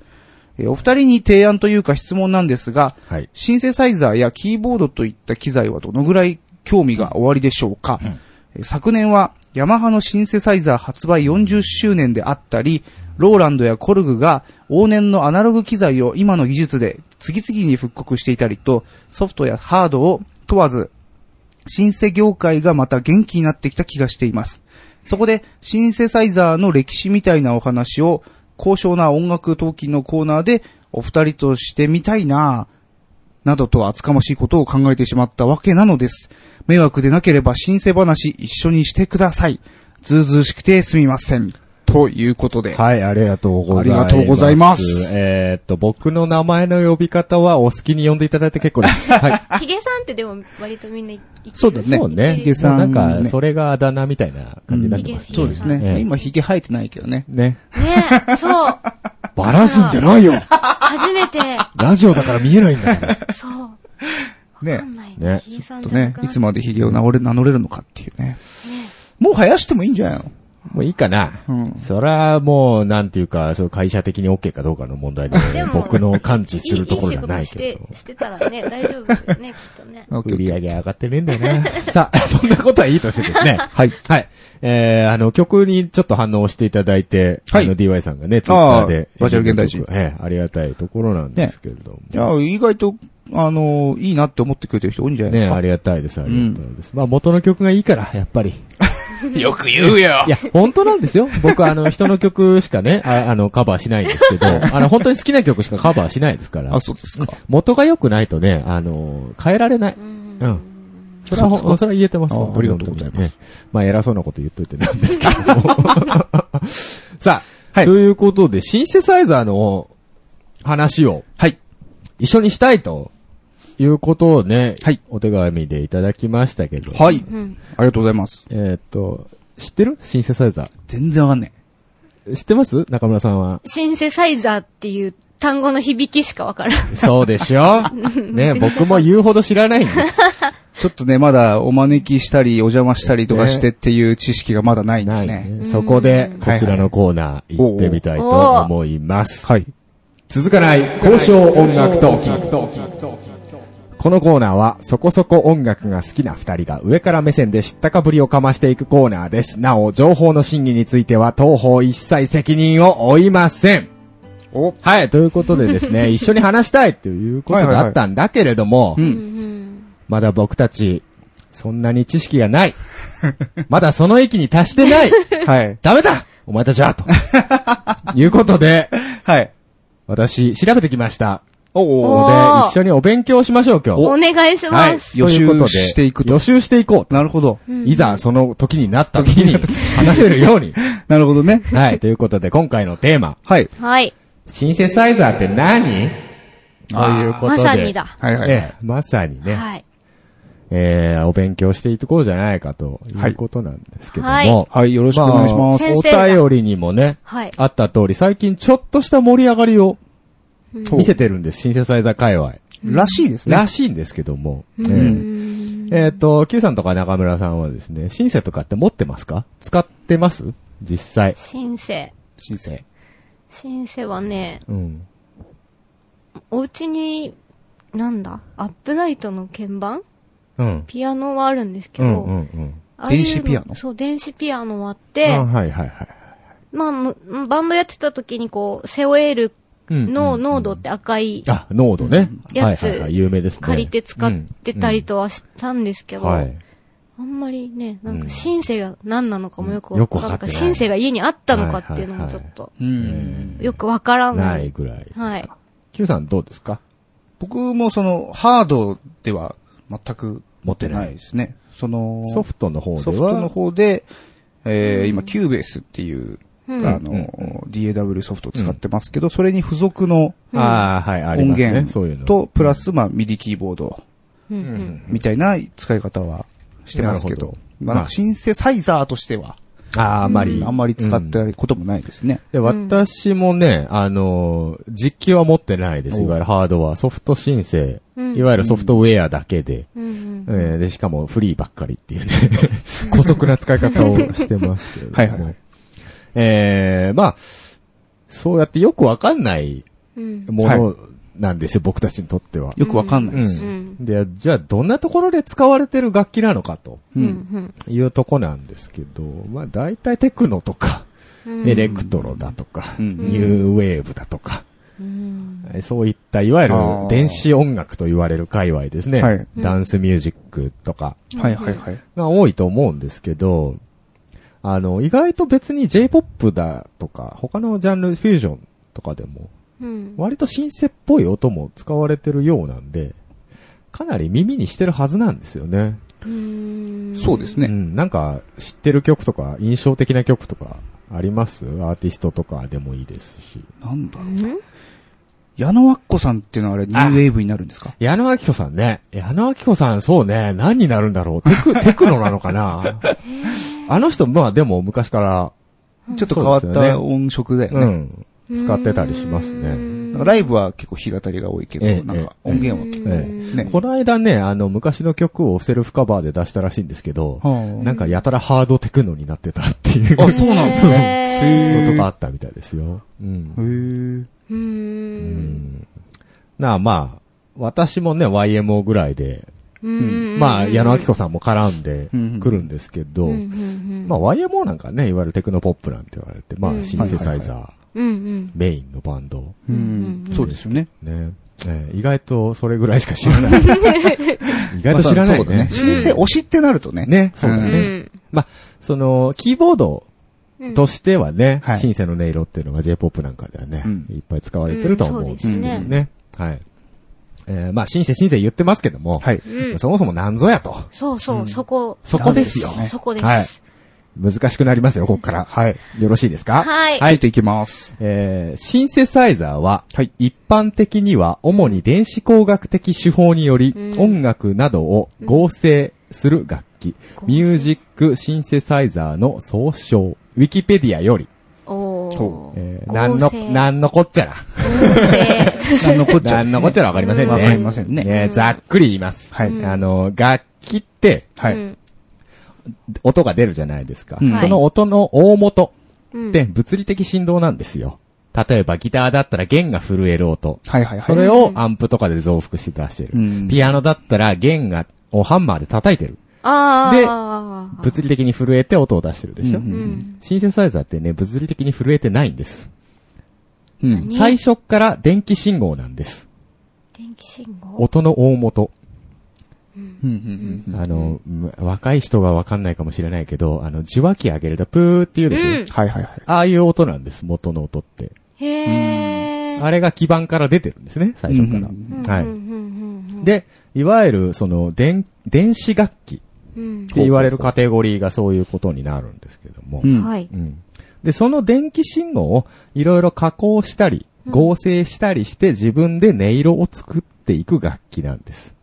えお二人に提案というか質問なんですが、はい。シンセサイザーやキーボードといった機材はどのぐらい興味がおありでしょうか、えー昨年はヤマハのシンセサイザー発売40周年であったり、ローランドやコルグが往年のアナログ機材を今の技術で次々に復刻していたりと、ソフトやハードを問わず、シンセ業界がまた元気になってきた気がしています。そこで、シンセサイザーの歴史みたいなお話を、高尚な音楽陶器のコーナーで、お二人としてみたいなぁなどと厚かましいことを考えてしまったわけなのです。迷惑でなければシンセ話一緒にしてください。ずうずうしくてすみません。ということで。はい、ありがとうございます。ありがとうございますえーっと、僕の名前の呼び方はお好きに呼んでいただいて結構です。はい。ヒゲさんってでも割とみんなそうだねそうね。ヒゲさんなんか、ねそれがあだ名みたいな感じになってます、うんそうですね。ええ今、髭生えてないけどね。ね。ねえ、そう。バラすんじゃないよ初めて、ラジオだから見えないんだから。そう。ねねね。ヒゲさんとねいつまで髭を名乗れ名乗れるのかっていうね。もう生やしてもいいんじゃないの？もういいかな。うんそれはもう、なんていうか、そう会社的に OK かどうかの問題で、僕の感知するところじゃないけどいいして、してたらね、大丈夫ですよね、きっとね。売り上げ上がってねえんだよな。さあ、そんなことはいいとしてですね。はい。はい。えー、あの、曲にちょっと反応していただいて、はいあの、DY さんがね、ツイッターで。バーチャル現代人ええありがたいところなんですけれども。いや、意外と、あの、いいなって思ってくれてる人多いんじゃないでねすか。ありがたいです、ありがたいです。まあ、元の曲がいいから、やっぱり。よく言うよいや、本当なんですよ。僕、あの、人の曲しかね、ああの、カバーしないんですけど、あの、本当に好きな曲しかカバーしないですからあ、。そうですか。元が良くないとね、あの、変えられない。うんうん。それはほ、それは言えてます。ありがとうございますねまあ、偉そうなこと言っといてなんですけども。さあ、はいということで、シンセサイザーの話をはい。一緒にしたいということをね、はいお手紙でいただきましたけど。はい。うん。ありがとうございます。えーっと、知ってる？シンセサイザ全然わかんねー。知ってます？中村さんは。シンセサイザーっていう単語の響きしかわからん。そうでしょ？ね、僕も言うほど知らないんです。え。ちょっとね、まだお招きしたり、お邪魔したりとかしてっていう知識がまだないんでね。ね。そこで、こちらのコーナー行ってみたいと思います。はい。続かない交渉音楽トーク。このコーナーは、そこそこ音楽が好きな二人が上から目線で知ったかぶりをかましていくコーナーです。なお、情報の真偽については、当方一切責任を負いません。おはい、ということでですね、一緒に話したいということがあったんだけれども、うんうん。まだ僕たち、そんなに知識がない。まだその域に達してない。はい。ダメだお前たちはと。いうことで、はい。私、調べてきました。おおで、一緒にお勉強しましょう、今日。お願いしはい。ます。予習ということでしていくと予習していこう。なるほど。いざ、その時になった時に話せるように。なるほどね。はい。ということで、今回のテーマ。はい。はい。シンセサイザーって何？ということで。まさにだ。はいはい。ええ、まさにね。はい。えー、お勉強していこうじゃないかということなんですけども。はいはい、よろしくお願いします。先生がお便りにもね、はい。あった通り、最近ちょっとした盛り上がりを見せてるんです、シンセサイザー界隈。らしいですね。らしいんですけども。えっ、と、Q さんとか中村さんはですね、シンセとかって持ってますか？使ってます？実際。シンセ。申請。シンセはね、うん。お家に、なんだ？アップライトの鍵盤？うん。ピアノはあるんですけど、うんうんうん。ああいうの電子ピアノ？そう、電子ピアノはあって、あはいはいはい。まあむ、バンドやってた時にこう、背負えるうんの濃度って赤いあ、ノードね。やつはいはいはい、有名ですね。借りて使ってたりとはしたんですけど、うんはい。あんまりね、なんかうんシンセが何なのかもよくよくわかんない。わかシンセが家にあったのかっていうのもちょっと、うん。よくわからな。ないいぐらいですか。はい。Q さんどうですか？僕もその、ハードでは全く持ってないですね。その、ソフトの方では。ソフトの方で、えー、今、キューベースっていう、うんあの、DAW ソフトを使ってますけど、それに付属のああ、はい、あり音源。そういうの。と、プラス、まあ、ミディキーボードうんううんん。みたいな使い方はしてますけどまあ、シンセサイザーとしては、ああ、あんまり。あんまり使ってうんないこともないですね。で、私もね、あのー、実機は持ってないです。おいわゆるハードは。ソフト申請。うんいわゆるソフトウェアだけで。うんうんえーで、しかもフリーばっかりっていうね、古速な使い方をしてますけれど はいはいえー、まあ、そうやってよくわかんないうん。ものなんですよ、僕たちにとっては。よくわかんないです。うん。で、じゃあどんなところで使われてる楽器なのかと。いうとこなんですけど、まあ大体テクノとか、うん。エレクトロだとか、うん。ニューウェーブだとか、うん。えそういったいわゆる電子音楽と言われる界隈ですね。はい。ダンスミュージックとか。はいはいはい。が多いと思うんですけど、あの、意外と別に J-POP だとか、他のジャンル、フュージョンとかでも、うん割とシンセっぽい音も使われてるようなんで、かなり耳にしてるはずなんですよね。うそうですね。ん、なんか、知ってる曲とか、印象的な曲とか、あります？アーティストとかでもいいですし。なんだろう。うん矢野明子さんっていうのはあれ、ニューウェーブになるんですか？矢野明子さんね。矢野明子さん、そうね。何になるんだろう。テク、テクノなのかな？あの人、まあでも昔から、ちょっと変わった音色だよね。うん、使ってたりしますね。ライブは結構弾き語りが多いけど、ええなんか音源は結構えね。この間ね、あの、昔の曲をセルフカバーで出したらしいんですけど、はあなんかやたらハードテクノになってたっていう。あそうなんですね ことがあったみたいですよ。うん。へう。うんん。なあまあ、私もね、YMO ぐらいで、うん。まあ、矢野明子さんも絡んでうんくるんですけど、まあ YMO なんかね、いわゆるテクノポップなんて言われて、まうんあシンセサイザーうんうん。メインのバンド。ううんん。そうですよね。ね。えー意外とそれぐらいしか知らない。意外と知らないねそうだね。。シンセ推しってなるとね。ね、そうだうね。ん。まあ、その、キーボードとしてはね、はいシンセの音色っていうのが J-POP なんかではね、うんいっぱい使われてると思うんですけどね。はい。えーまあ、シンセ、シンセ言ってますけども、そもそも何ぞやと。そうそう、そこ。そこですよなんですよねそこです。はい。難しくなりますよ、ここから。はい。よろしいですか？はいついていきます。えーシンセサイザーは、はい一般的には主に電子工学的手法により、うん音楽などを合成する楽器、合成ミュージックシンセサイザーの総称、ウィキペディアより、お。えー、なんのなんのこっちゃら。合成。なんのこっちゃ。なんのこっちゃらわかりませんね。わかりませんねえーざっくり言います。はい。あの、楽器って、はい。うん音が出るじゃないですか。うんその音の大元うんって物理的振動なんですよ。例えばギターだったら弦が震える音。はいはいはい。それをアンプとかで増幅して出してる。うんピアノだったら弦が、をハンマーで叩いてる。あであ。物理的に震えて音を出してるでしょ、うんうん。シンセサイザーってね、物理的に震えてないんです。うん。何最初から電気信号なんです。電気信号？音の大元。あの、若い人がわかん。ないかもしれないけど、あの、受話器上げるとプーって言うでしょ、うん。はいはいはい。ああいう音なん。です、元の音って。へー。あれが基盤から出てるん。ですね、最初から。はい。で、いわゆる、その、電、電子楽器って言われるカテゴリーがそういうことになるん。ですけども。はい。で、その電気信号をいろいろ加工したり、合成したりして自分で音色を作っていく楽器なん。です。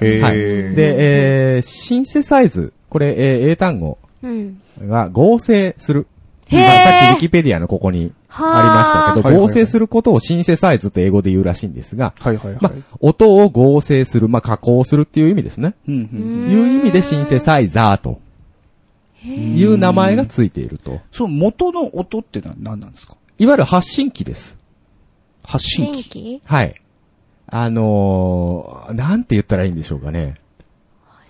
へはい。ー。で、えー、シンセサイズ、これ、えー英単語うん。が合成する。さっきウィキペディアのここにありましたけど、はあ合成することをシンセサイズって英語で言うらしいんですが、はいはいはい。まあ、音を合成する、まあ、加工するっていう意味ですね。うんうんいう意味でシンセサイザーという名前がついていると。その元の音ってのは何なんですか？いわゆる発信機です。発信機。はい。あのー、なんて言ったらいいんでしょうかね。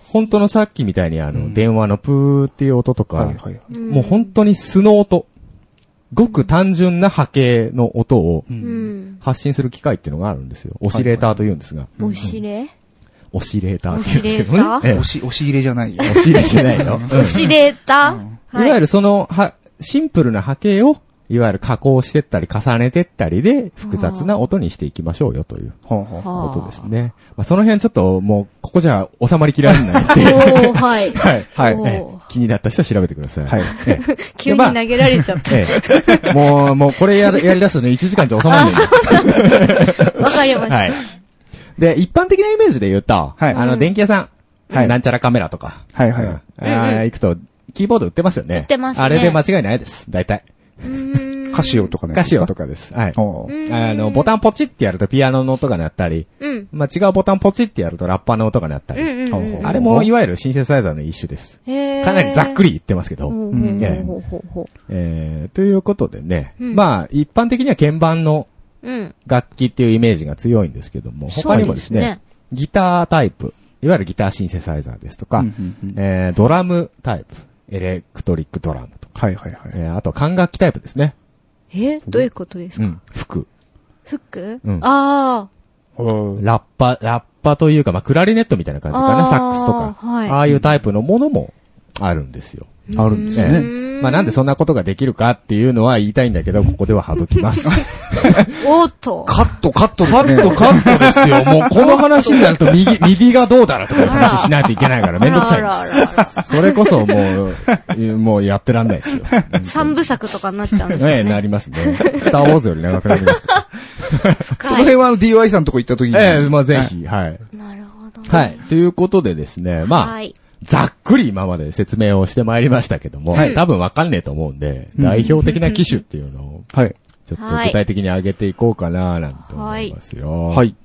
本当のさっきみたいにあの、うん電話のプーっていう音とか、はいはいはい。もう本当に素の音。ごく単純な波形の音を。発信する機械っていうのがあるんですよ。オシレーターと言うんですが。おしれオシレー？ターって言うんですけどオシレータ。ー？ねええ押し、押し入れじゃないよ。オシレじゃないの。おしれたいわゆるその、は、シンプルな波形を、いわゆる加工してったり重ねてったりで、複雑な音にしていきましょうよということですね。まあ、その辺ちょっともう、ここじゃ収まりきられないんで、おー、はい。はい。はい気になった人は調べてください。はいええ 急に投げられちゃった。ええもう、もう、これやるやり出すとね、1時間じゃ収まらない。わかりました。はい。で、一般的なイメージで言うと、はいあの、電気屋さん、はいなんちゃらカメラとか、はいはい。行くと、キーボード売ってますよね。売ってますねあれで間違いないです。大体。カシオとかね。カシオとかです。はい。あの、ボタンポチってやるとピアノの音が鳴ったり、うん。まあ、違うボタンポチってやるとラッパーの音が鳴ったうんり。うんうんうん。あれもいわゆるシンセサイザーの一種です。かなりざっくり言ってますけど。ということでね。うんまあ、一般的には鍵盤のう。うん。楽器っていうイメージが強いんですけども、他にもですね、すねギタータイプ、いわゆるギターシンセサイザーですとか、うんうんうんえー、ドラムタイプ、エレクトリックドラムはいはいはい。えー、あと管楽器タイプですね。えどういうことですか？うん、服。フックうんあおうラッパ、ラッパというか、まあ、クラリネットみたいな感じかな、サックスとか。はいああいうタイプのものもあるんですよ。あ。あるんですえね。えまあ、なんでそんなことができるかっていうのは言いたいんだけど、ここでは省きます。おっと。カット、カットですね。カット、カットですよ。もうこの話になると右、右がどうだらとかいう話しないといけないからめんどくさいです。それこそもう、もうやってらんないですよ。三部作とかになっちゃうんですよええ、なね。りますね。スターウォーズより長くなります。その辺はあの DY さんのとこ行った時に。ええ、まあぜひ、はい。なるほど。はい。ということでですね、まあ、はい。ざっくり今まで説明をしてまいりましたけども、はい多分わかんねえと思うんで、うん代表的な機種っていうのを、はい。ちょっと具体的に上げていこうかななんて思いますよ。はい。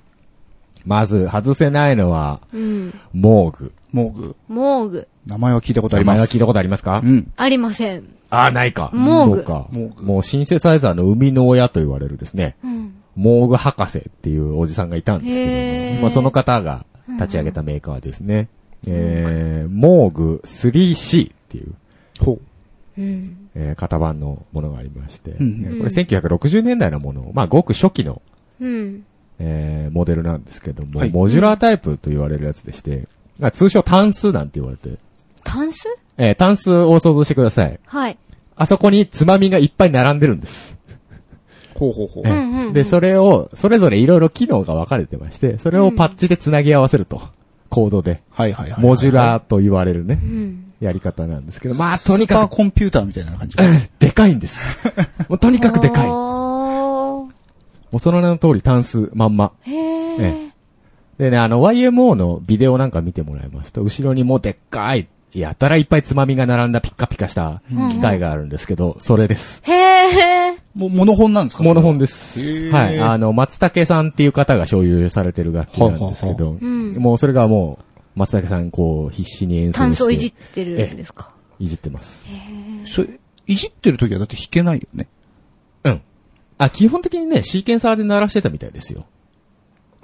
まず、外せないのは、うん。モーグ。モーグ。モーグ。名前は聞いたことあります。名前は聞いたことありますか？うん。ありません。あ、ないか。モーグそうか。モーグもうシンセサイザーの生みの親と言われるですね、うん。モーグ博士っていうおじさんがいたんですけども、まあその方が立ち上げたメーカーですね。えー、モーグ 3C っていう、ほうん。えー型番のものがありまして、んえーこれ1960年代のもの、まあごく初期の、うん。えーモデルなんですけども、はいモジュラータイプと言われるやつでして、まあ通称単数なんて言われて、タンス？えー単数を想像してください。はい。あそこにつまみがいっぱい並んでるんです。う。ほうほうほうえ。んうんうんで、それを、それぞれいろいろ機能が分かれてまして、それをパッチで繋ぎ合わせると。コードで。はいはいはい。モジュラーと言われるねう、ん。やり方なんですけど、まあ、とにスーパーかく、コンピューターみたいな感じ。でかいんです。もうとにかくでかい。もうその名の通り単数まんま。へええ。でね、あの、YMO のビデオなんか見てもらいますと、後ろにもうでっかい、やたらいっぱいつまみが並んだピッカピカした機械があるんですけど、それです。へえ。もう、モノホンなんですか？モノホンです。へーはい。あの、松竹さんっていう方が所有されてる楽器なんですけはど、うんもうそれがもう、松竹さんこう、必死に演奏して。タンスをいじってるんですか？いじってます。それ、いじってる時はだって弾けないよね。うん。あ、基本的にね、シーケンサーで鳴らしてたみたいですよ。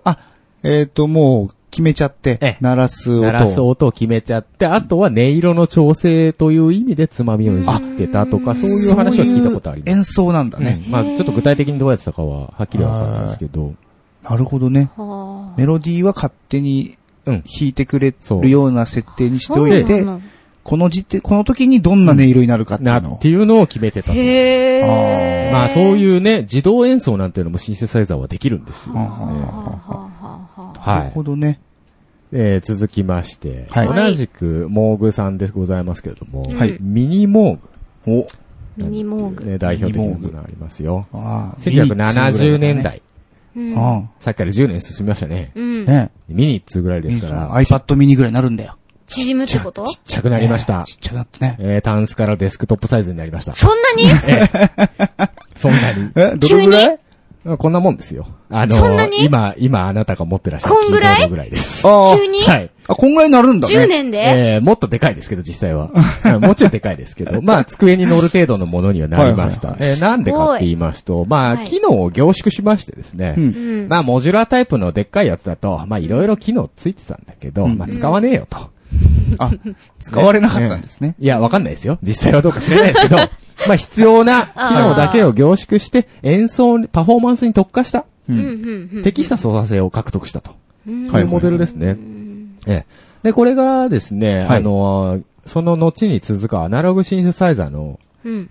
あ、えっ、と、もう、決めちゃってええ、鳴らす音。鳴らす音を決めちゃって、あとは音色の調整という意味でつまみをいじってたとか、そういう話は聞いたことあります。演奏なんだね。うんまあちょっと具体的にどうやってたかは、はっきりわかんないですけど、なるほどね。はメロディーは勝手にうん。弾いてくれるような設定にしておいてこの時点、この時にどんな音色になるかっていうのをなって。いうのを決めてたと。へえ。まあそういうね、自動演奏なんていうのもシンセサイザーはできるんですよ。なるはい。ほどね。えー続きまして、はい同じくモーグさんでございますけれども、はいミニモーグ、お、ミニモーグ。ね、代表的なものがありますよ。ああ。1970年代。うんあさっきから10年進みましたね。うんあ。。ねミニッツぐらいですから、iPad mini ぐらいになるんだよ。縮むってこと？ちっちゃくなりましたち。っちゃくなってね。えー、タンスからデスクトップサイズになりました。そんなに？そんなに。え、どれぐらい？こんなもんですよ。あのー今、今あなたが持ってらっしゃるこんぐらい？キーボードぐらいです。ああ急に？はい。あ、こんぐらいになるんだね。10年で？えー、もっとでかいですけど、実際は。うんもうちょいでかいですけど、まあ、机に乗る程度のものにはなりました。はいえーなんでかって言いますと、まあ、はい機能を凝縮しましてですね、うんうん。まあ、モジュラータイプのでっかいやつだと、まあ、いろいろ機能ついてたんだけど、うんまあ、使わねえよと。あ、使われなかったんですね。いや、わかんないですよ。実際はどうか知らないですけど、まあ、必要な機能だけを凝縮して、演奏に、パフォーマンスに特化した、う。うん。適した操作性を獲得したと。うんというモデルですね。ええ。で、これがですね、はいあの、その後に続くアナログシンセサイザーのうん。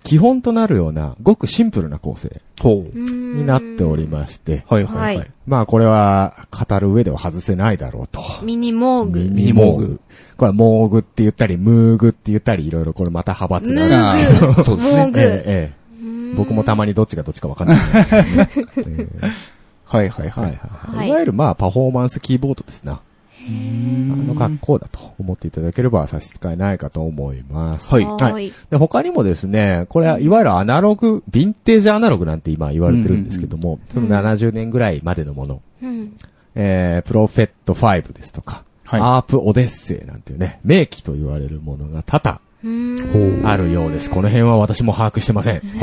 基本となるような、ごくシンプルな構成ほう。になっておりまして、はいはいははいい。まあこれは語る上では外せないだろうと。ミニモーグ。ミニモーグ。これはモーグって言ったり、ムーグって言ったり、いろいろこれまた派閥があるムあーグ。ー そうですねモーグ。ええええ僕もたまにどっちがどっちかわかんない。はいはい。はいいわゆるまあパフォーマンスキーボードですな。あの格好だと思っていただければ差し支えないかと思います。はいはーい。で、他にもですね、これはいわゆるアナログ、ヴィンテージアナログなんて今言われてるんですけども、その70年ぐらいまでのもの、うん。えー、プロフェット5ですとか、はいアープオデッセイなんていうね、名機と言われるものが多々うん。あるようです。この辺は私も把握してません。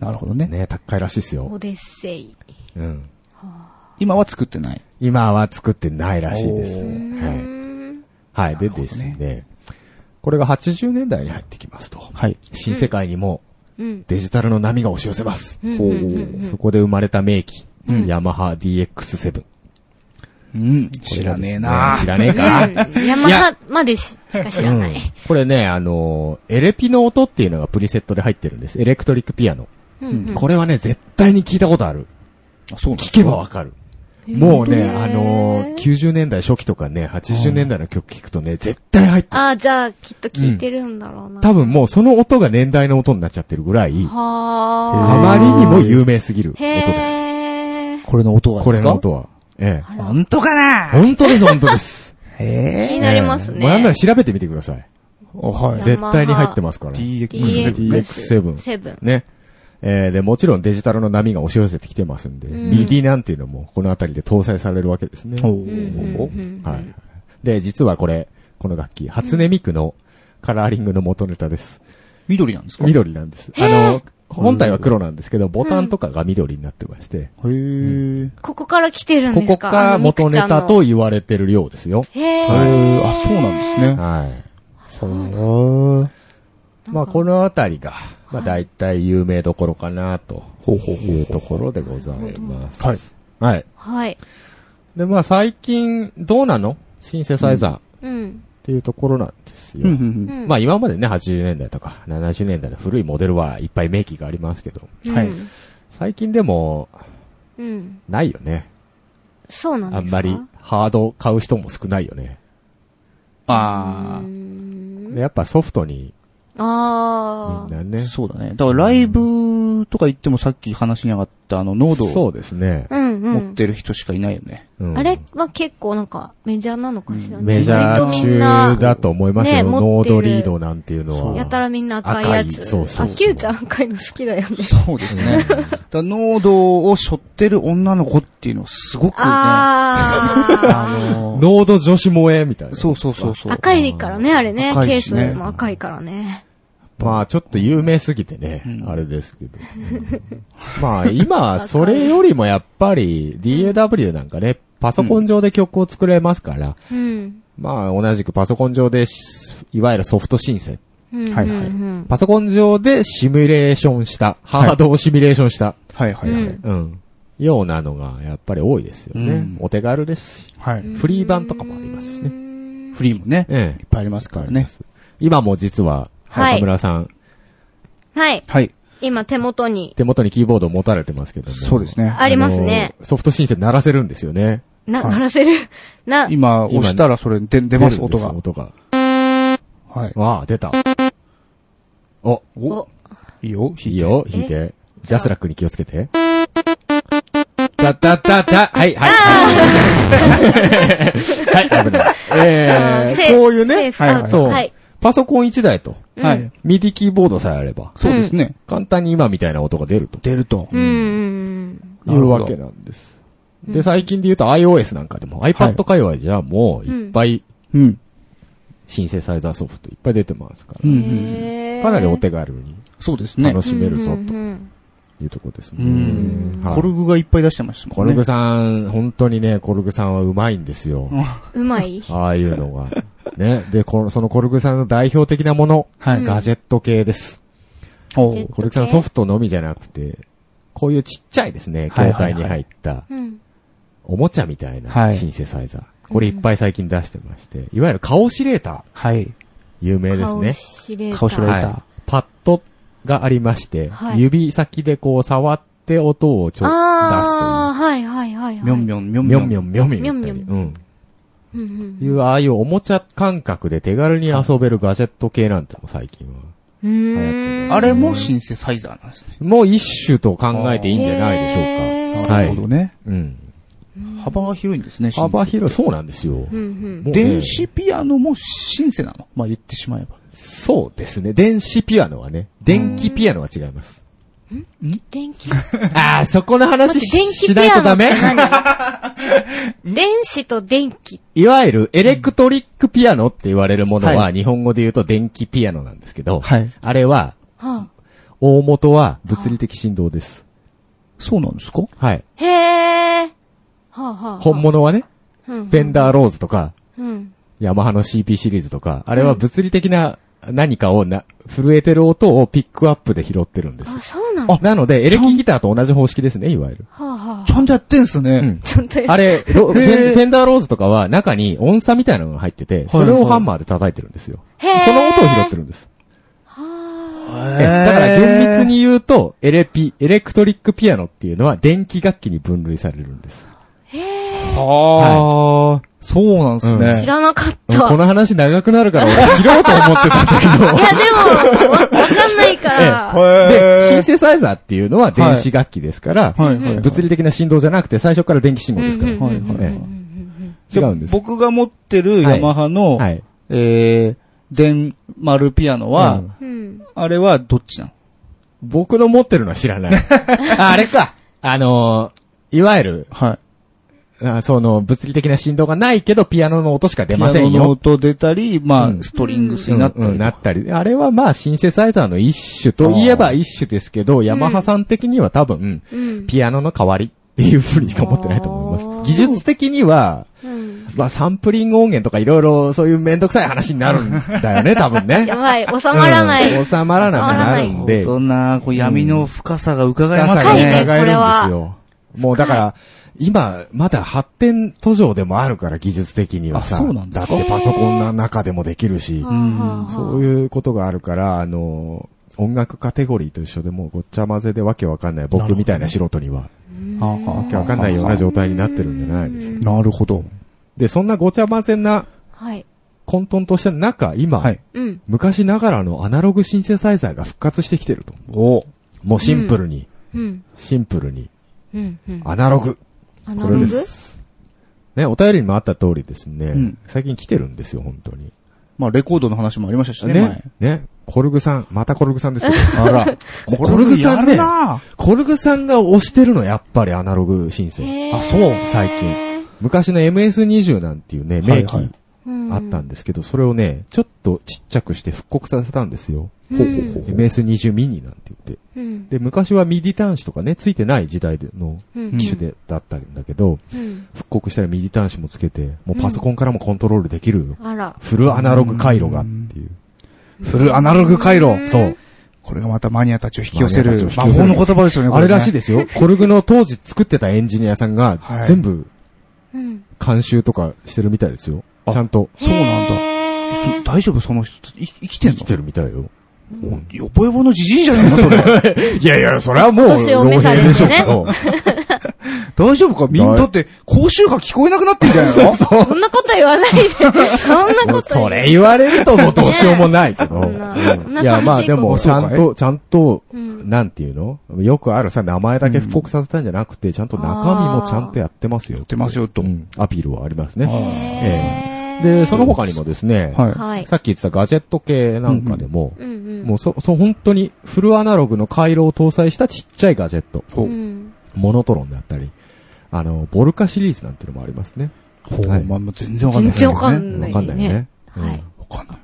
おなるほどね。ね、高いらしいですよ。オデッセイ。うん。今は作ってない。今は作ってないらしいです。おはい。うんはい。でですね、これが80年代に入ってきますと、はい。新世界にもうん。デジタルの波が押し寄せます。うん。そこで生まれた名機、うんヤマハ DX7。うん。知らねえな知らねえか？うんヤマハまでししか知らない。うんこれね、あのー、エレピの音っていうのがプリセットで入ってるんです。エレクトリックピアノ。うんうんこれはね、絶対に聞いたことある。あ、そうなん聞けばわかる。もうね、あのー、90年代初期とかね、80年代の曲聞くとね、絶対入ってる。ああ、じゃあ、きっと聞いてるんだろうな。多分もうその音が年代の音になっちゃってるぐらい、はあまりにも有名すぎる音あ。です。これの音がこですか？れの音は。ええ。本当かな？本当です、本当です。へ気になりますね。ええもうなんなら調べてみてください。はい。絶対に入ってますから。DX7。DX7 7。ね。えー、で、もちろんデジタルの波が押し寄せてきてますんで、うん MIDI なんていうのもこのあたりで搭載されるわけですね。はい。で、実はこれ、この楽器、初音ミクのカラーリングの元ネタです。緑なんですか？緑なんです。あの、本体は黒なんですけど、ボタンとかが緑になってまして、へー。ここから来てるんこですか？こが元ネタと言われてるようですよ。へへー。ー。あ、そうなんですね。はい。そう。まあ、このあたりが、まあ、大体有名どころかな、とほうほうほいうところでございます。はい。はい。はい。で、まあ、最近、どうなの？シンセサイザーっうん。ていうところなんですよ。うんまあ、今までね、80年代とか70年代の古いモデルはいっぱい名機がありますけど、はいうん最近でも、うん。ないよね。そうなんですか？あんまり、ハード買う人も少ないよね。あでやっぱソフトに、あみんなね。そうだね。だからライブとか行ってもさっき話に上がったあの、ノードをそうですねあ。。うんうん。持ってる人しかいないよね。うんあれは結構なんかメジャーなのかしらね。メジャ割とー中だと思いますよ。ねノ持ってるードリードなんていうのは。やたらみんな赤いやつ。赤いそうそうそうあ、キューちゃん赤いの好きだよね。そうですね。だからノードを背負ってる女の子っていうのはすごくね、ああのーノード女子萌えみたいな。そうそうそうそう。ー。赤いからね、あれね。ケー赤いしねスも赤いからね。まあちょっと有名すぎてね、うんあれですけど。まあ今、それよりもやっぱり DAW なんかね、パソコン上で曲を作れますから、うん。まあ同じくパソコン上でし、いわゆるソフトシンセ。うんはいはいうんパソコン上でシミュレーションした、ハードをシミュレーションした、はいはいはい。ようなのがやっぱり多いですよね。うんお手軽ですし。はい。フリー版とかもありますしね。フリーもね、ええいっぱいありますからね。今も実は、はい中村さん、はい。はい。今手元に手元にキーボードを持たれてますけども。そうですね。ありますね。ソフトシンセ鳴らせるんですよね。な、はい鳴らせる？な、今、押したらそれで出ます、音が。音が。はい。わあ、出た。お、お、いいよ、弾いて。いいよ、弾いて。ジャスラックに気をつけて。たたたた、はい、はい。はい、危ない。えー、こういうね、そうはい。パソコン1台と、はいうん。ミディキーボードさえあれば、そうですね。簡単に今みたいな音が出ると出ると。うんうんいうわけなんです。で、最近で言うと iOS なんかでも、iPad 界隈じゃもういっぱいうん。シンセサイザーソフトいっぱい出てますかうら、かなりお手軽にそうですね楽。しめるぞうんとうんいうとこですうね。コルグがいっぱい出してましたもんね。コルグさん、本当にね、コルグさんはうまいんですよ。うまい？ああいうのが。ね。で、この、そのコルグさんの代表的なもの、はいガジェット系です。おうコルグさんソフトのみじゃなくて、こういうちっちゃいですね、携帯に入った、うん。おもちゃみたいはないシンセサイザー。これいっぱい最近出してまして、いわゆるカオシレーター、はい。有名ですね。顔シレーター。顔シレーターはい。パッドがありまして、はい指先でこう触って音をちょああ、出すはいはいはいはい。みょんみょんみょん。みょんみょんみょんみょ。んみょんうん。うんうん。いう、ああいうおもちゃ感覚で手軽に遊べるガジェット系なんても最近は。うーん。あれもシンセサイザーなんですね。もう一種と考えていいん。じゃないでしょうか。なるほどね。うん。幅が広いん。ですね、幅広い、そうなん。ですよ。うんうん。もうね電子ピアノもシンセなのまあ言ってしまえば。そうですね。電子ピアノはね、電気ピアノは違います。電気、ああ、そこの話しないとダメ？何？電子と電気。いわゆるエレクトリックピアノって言われるものは、は日本語で言うと電気ピアノなんですけど、はいあれは、は大元は物理的振動です。そうなんですか？はい。あ、へえ。はあはあ。本物はね、うん。フェンダーローズとか、うん。ヤマハの CP シリーズとか、あれは物理的な何かをな、震えてる音をピックアップで拾ってるんです。あ、そうなんだ。なので、エレキギターと同じ方式ですね、いわゆる。はあはちゃんとやってんすね。うん。ちょっと、あれ、ロフェンフェンダーローズとかは中に音差みたいなのが入ってて、それをハンマーで叩いてるんですよ。へーその音を拾ってるんです。はえだから厳密に言うと、エレピ、エレクトリックピアノっていうのは電気楽器に分類されるんです。はあ、そうなんですね。知らなかった。この話長くなるから俺切ろうと思ってたんだけど。いや、でも、わわかんないから。で、シンセサイザーっていうのは電子楽器ですから、はいはいはい物理的な振動じゃなくて最初から電気信号ですから。うんうんうんはいええ違うんです。僕が持ってるヤマハの、はい。えー、電丸ピアノは、うんうん。あれはどっちなの？僕の持ってるのは知らない。ああれか。あのーいわゆる、はい。あその、物理的な振動がないけど、ピアノの音しか出ませんピアノのよ。音出たり、まあ、うんストリングスになったり。うんうんなったり。あれはまあ、シンセサイザーの一種といえば一種ですけど、ヤマハさん的には多分、うん。ピアノの代わりっていうふうにしか思ってないと思います。技術的には、うん。まあ、サンプリング音源とかいろいろそういうめんどくさい話になるんだよね、多分ね。やばい、収まらない。うん収まらなくなるんで。そんな、こう闇の深さが伺えます深いねね。伺えるんですこれはよ。もうだから、今、まだ発展途上でもあるから、技術的にはさ。あそうなんですか？だってパソコンの中でもできるし、んそういうことがあるから、あの、音楽カテゴリーと一緒でもうごっちゃ混ぜでわけわかんない僕みたいな素人には、あわけわかんないような状態になってるんじゃないなるほど。で、そんなごちゃ混ぜなはい。混沌とした中、今、はい。うん。昔ながらのアナログシンセサイザーが復活してきてると。おもうシンプルに、うん。シンプルに、うん。うん。アナログ。これでアナログす。ね、お便りにもあった通りですね、うん最近来てるんですよ、本当に。まあ、レコードの話もありましたしね、ね、ね、コルグさん、またコルグさんですけど、前。あら。コルグさんねコルグさんが推してるの、やっぱりアナログシンセ。へーあ、そう、最近。昔の MS20 なんていうね、名機、はいはいうんあったんですけど、それをね、ちょっとちっちゃくして復刻させたんですよ。ほうほうほう MS20 ミニなんて言って。うん。で、昔はミディ端子とかね、ついてない時代でのうん機種で、だったんだけど、うん。復刻したらミディ端子もつけて、もうパソコンからもコントロールできる、あら。フルアナログ回路がっていう。フルアナログ回路。そう。これがまたマニアたちを引き寄せる魔法の言葉ですよね、こあれらしいですよ。コルグの当時作ってたエンジニアさんがはい、全部うん。監修とかしてるみたいですよ。あちゃんと。そうなんだ。大丈夫その人、い生きてんの？生きてるみたいよ。よぼよぼのじじいじゃねえのそれ。いやいや、それはもう、年を召されてね。老兵でしょ 大丈夫か？みんな、だって、講習が聞こえなくなってんじゃないの？そんなこと言わないで。そんなもうこと。言それ言われるともうどうしようもないけど。いや、まあでも、ちゃんと、ちゃんと、うん。なんていうの？よくあるさ、名前だけ復刻させたんじゃなくて、ちゃんと中身もちゃんとやってますよ。やっってますよと。うん。アピールはありますね。へーで、その他にもですね、はい。はい。さっき言ってたガジェット系なんかでも、うんうん。もうそ、そ、本当にフルアナログの回路を搭載したちっちゃいガジェット。うん。モノトロンだったり、あの、ボルカシリーズなんていうのもありますね。ほうはいまあ、もう全然わかんない。全然わかんない。わかんないよね。うんはい。わかんない。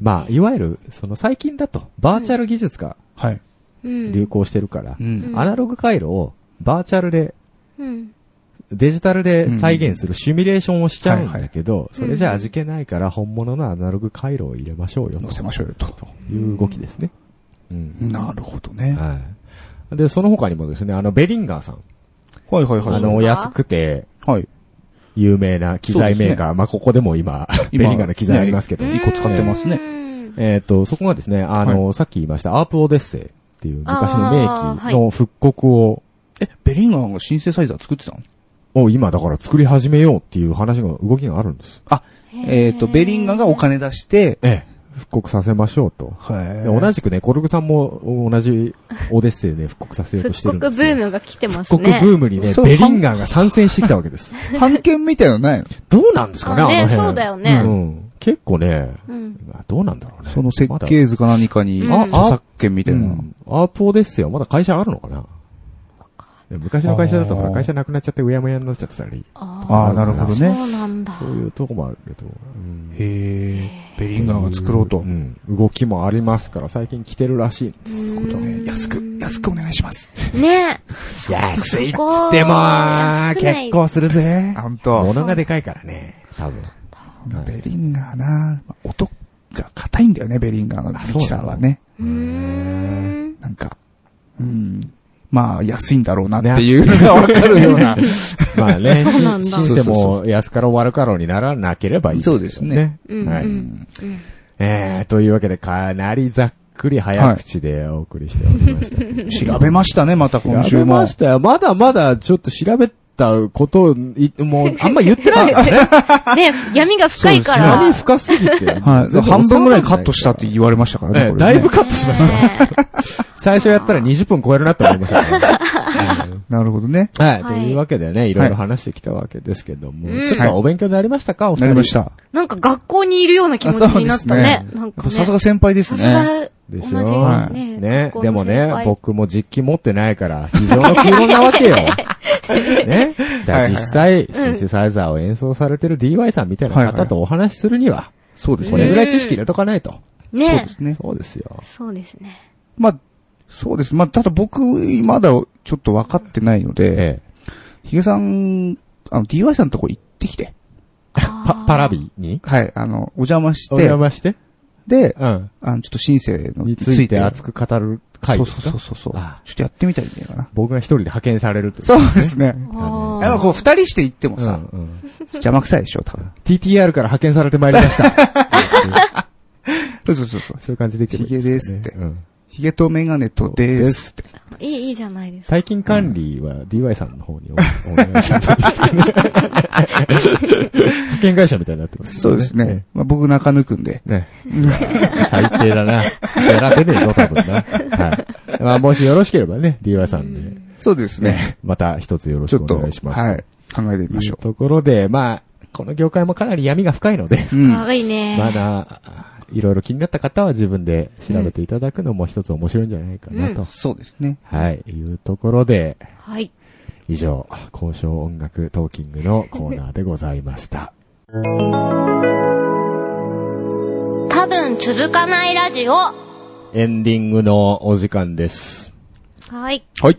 まあ、いわゆる、その最近だと、バーチャル技術がはい。うん。流行してるから、うん。アナログ回路をバーチャルで、うん。デジタルで再現するシミュレーションをしちゃうんだけど、いそれじゃ味気ないから本物のアナログ回路を入れましょうよ。乗せましょうよと。という動きですね。うん。なるほどね。はい。で、その他にもですね、あの、ベリンガーさん。はいはいはい。あの、安くて、はい。有名な機材メーカー。まあ、ここでも今、ベリンガーの機材ありますけど。ね一個使ってますねうんえっ、と、そこがですね、あの、さっき言いました、アープオデッセイっていう昔の名機の復刻を、え、ベリンガーがシンセサイザー作ってたの？を今だから作り始めようっていう話が、動きがあるんです。あ、えっと、ベリンガーがお金出して、ええ。復刻させましょうと。はいで同じくね、コルグさんも同じオデッセイで復刻させようとして復刻るんですよ。ブームが来てます復刻ね。ブームにね、ベリンガーが参戦してきたわけです。版権みたいなのないの？どうなんですかね、あねあの辺。そうだよねうん。結構ね、うん。どうなんだろうね。その設計図か何かに、うん著作権みたいな。うんアープオデッセイはまだ会社あるのかな？で昔の会社だとほら会社なくなっちゃってうやむやになっちゃってたり、あああ、なるほどね。そうなんだ。そういうとこもあるけど、うんへえ、ベリンガーが作ろうと。うん動きもありますから最近来てるらしい。うん安く、安くお願いします。ね 安いっつこっても、結構するぜ。あんと、物がでかいからね、多分。ベリンガーな、まあ音が硬いんだよね、ベリンガーのミキサーはね。うーん。なんか、うん。まあ、安いんだろうなっていうのがわかるような。まあね、そうなんだシンセも安かろう悪かろうにならなければいいですよそうですね。うん。はい。えー、というわけでかなりざっくり早口でお送りしておりました。調べましたね、また今週も調べま。したよ。まだまだちょっと調べたことをい、もう、あんま言ってないですね。ね、闇が深いから。闇深すぎて。はい。半分ぐらいカットしたって言われましたからね。だいぶカットしました。ね最初やったら20分超えるなって思いましたから。なるほどね。はい。はいというわけでね、いろいろ話してきたわけですけども、うんちょっとお勉強になりましたかお二人なりまし。た。なんか学校にいるような気持ちになったね。あなんかね。さすが先輩ですさすね。がでしょ同じはいね。でもね僕も実機持ってないから、非常の空論なわけよ。ね。だ実際、シンセサイザーを演奏されてる DY さんみたいな方とお話しするには、そうですね。これぐらい知識入れとかないと。そうねですね。そうですよ。そうですね。まあ、そうです。まあ、ただ僕、まだちょっと分かってないので、ええ。ヒゲさん、あの、DY さんのとこ行ってきて。パ、パラビに？はい。あの、お邪魔しおて、邪魔して？で、うん。あの、ちょっとシンセのについて熱く語る回そうですか？そうそうそう。あちょっとやってみたいんだよな。僕が一人で派遣されるって。そうですね。ああの、こう、二人して行ってもうんさ、うん邪魔くさいでしょ、多分。TTR から派遣されてまいりました。そうそうそうそう。そういう感じでいけばいいヒゲですってうんヒゲとメガネとですって。いい、いいじゃないですか。最近管理は DY さんの方におお願いするんですけどね。派遣会社みたいになってます、そうですね。。まあ、僕中抜くんで。ね。最低だな。やら出ねえぞ、多分な。はい。まあ、もしよろしければね、DY さんで、そうですね。ね、また一つよろしくおちょっと、願いします。はい。考えてみまというしょところで、まあ、この業界もかなり闇が深いので、う。うん。かわいいね。まだ、いろいろ気になった方は自分で調べていただくのも一つ面白いんじゃないかなと。そうですね。はい、いうところで、はい。以上、交渉音楽トーキングのコーナーでございました。多分続かないラジオ。エンディングのお時間です。はい。はい。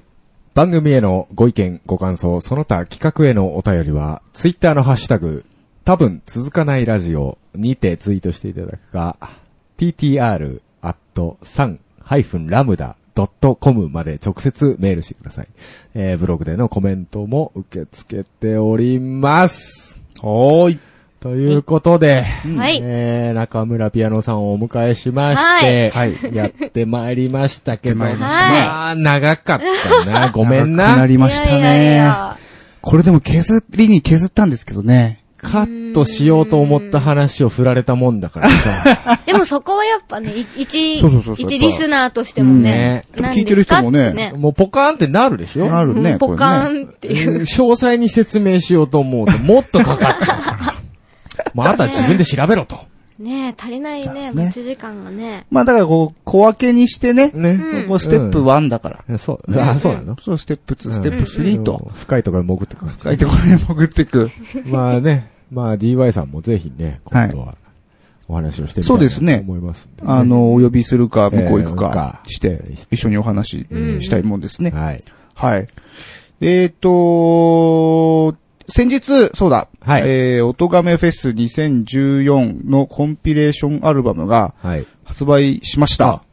番組へのご意見、ご感想、その他企画へのお便りは、ツイッターのハッシュタグ、多分続かないラジオにてツイートしていただくか、ttr.san-lambda.com まで直接メールしてください。えー、ブログでのコメントも受け付けております。はーい。ということで、はいえー、中村ピアノさんをお迎えしまして、はいやってまいりましたけど、まましたまあ、長かったな。ごめん長くなな。りましたいやいやいね。やこれでも削りに削ったんですけどね。カットしようと思った話を振られたもんだからさ。でもそこはやっぱね、い一、そうそうそうそう一リスナーとしてもね。うん何聞いてる人もねですかってもうポカーンってなるでしょ？なるね、うんポこれね。カーンっていう。詳細に説明しようと思うともっとかかっちゃうから。まあ、あなたは自分で調べろと。ねえ、足りないね、ね持ち時間がね。まあだからこう、小分けにしてね。ね。もうステップ1だから。そう、あ、そうなの？そう、ステップ2、ステップ3と。うん深いところに潜ってくる。書いてこれ潜っていく。まあね、まあ DY さんもぜひね、今度はお話をしてみたいなそうですねと思いますんで。あの、お呼びするか、向こう行くえーかして、一緒にお話ししたいもんですね。はい。はい。えっと、先日、そうだ。はいえー、音亀フェス2014のコンピレーションアルバムがはい。発売しました。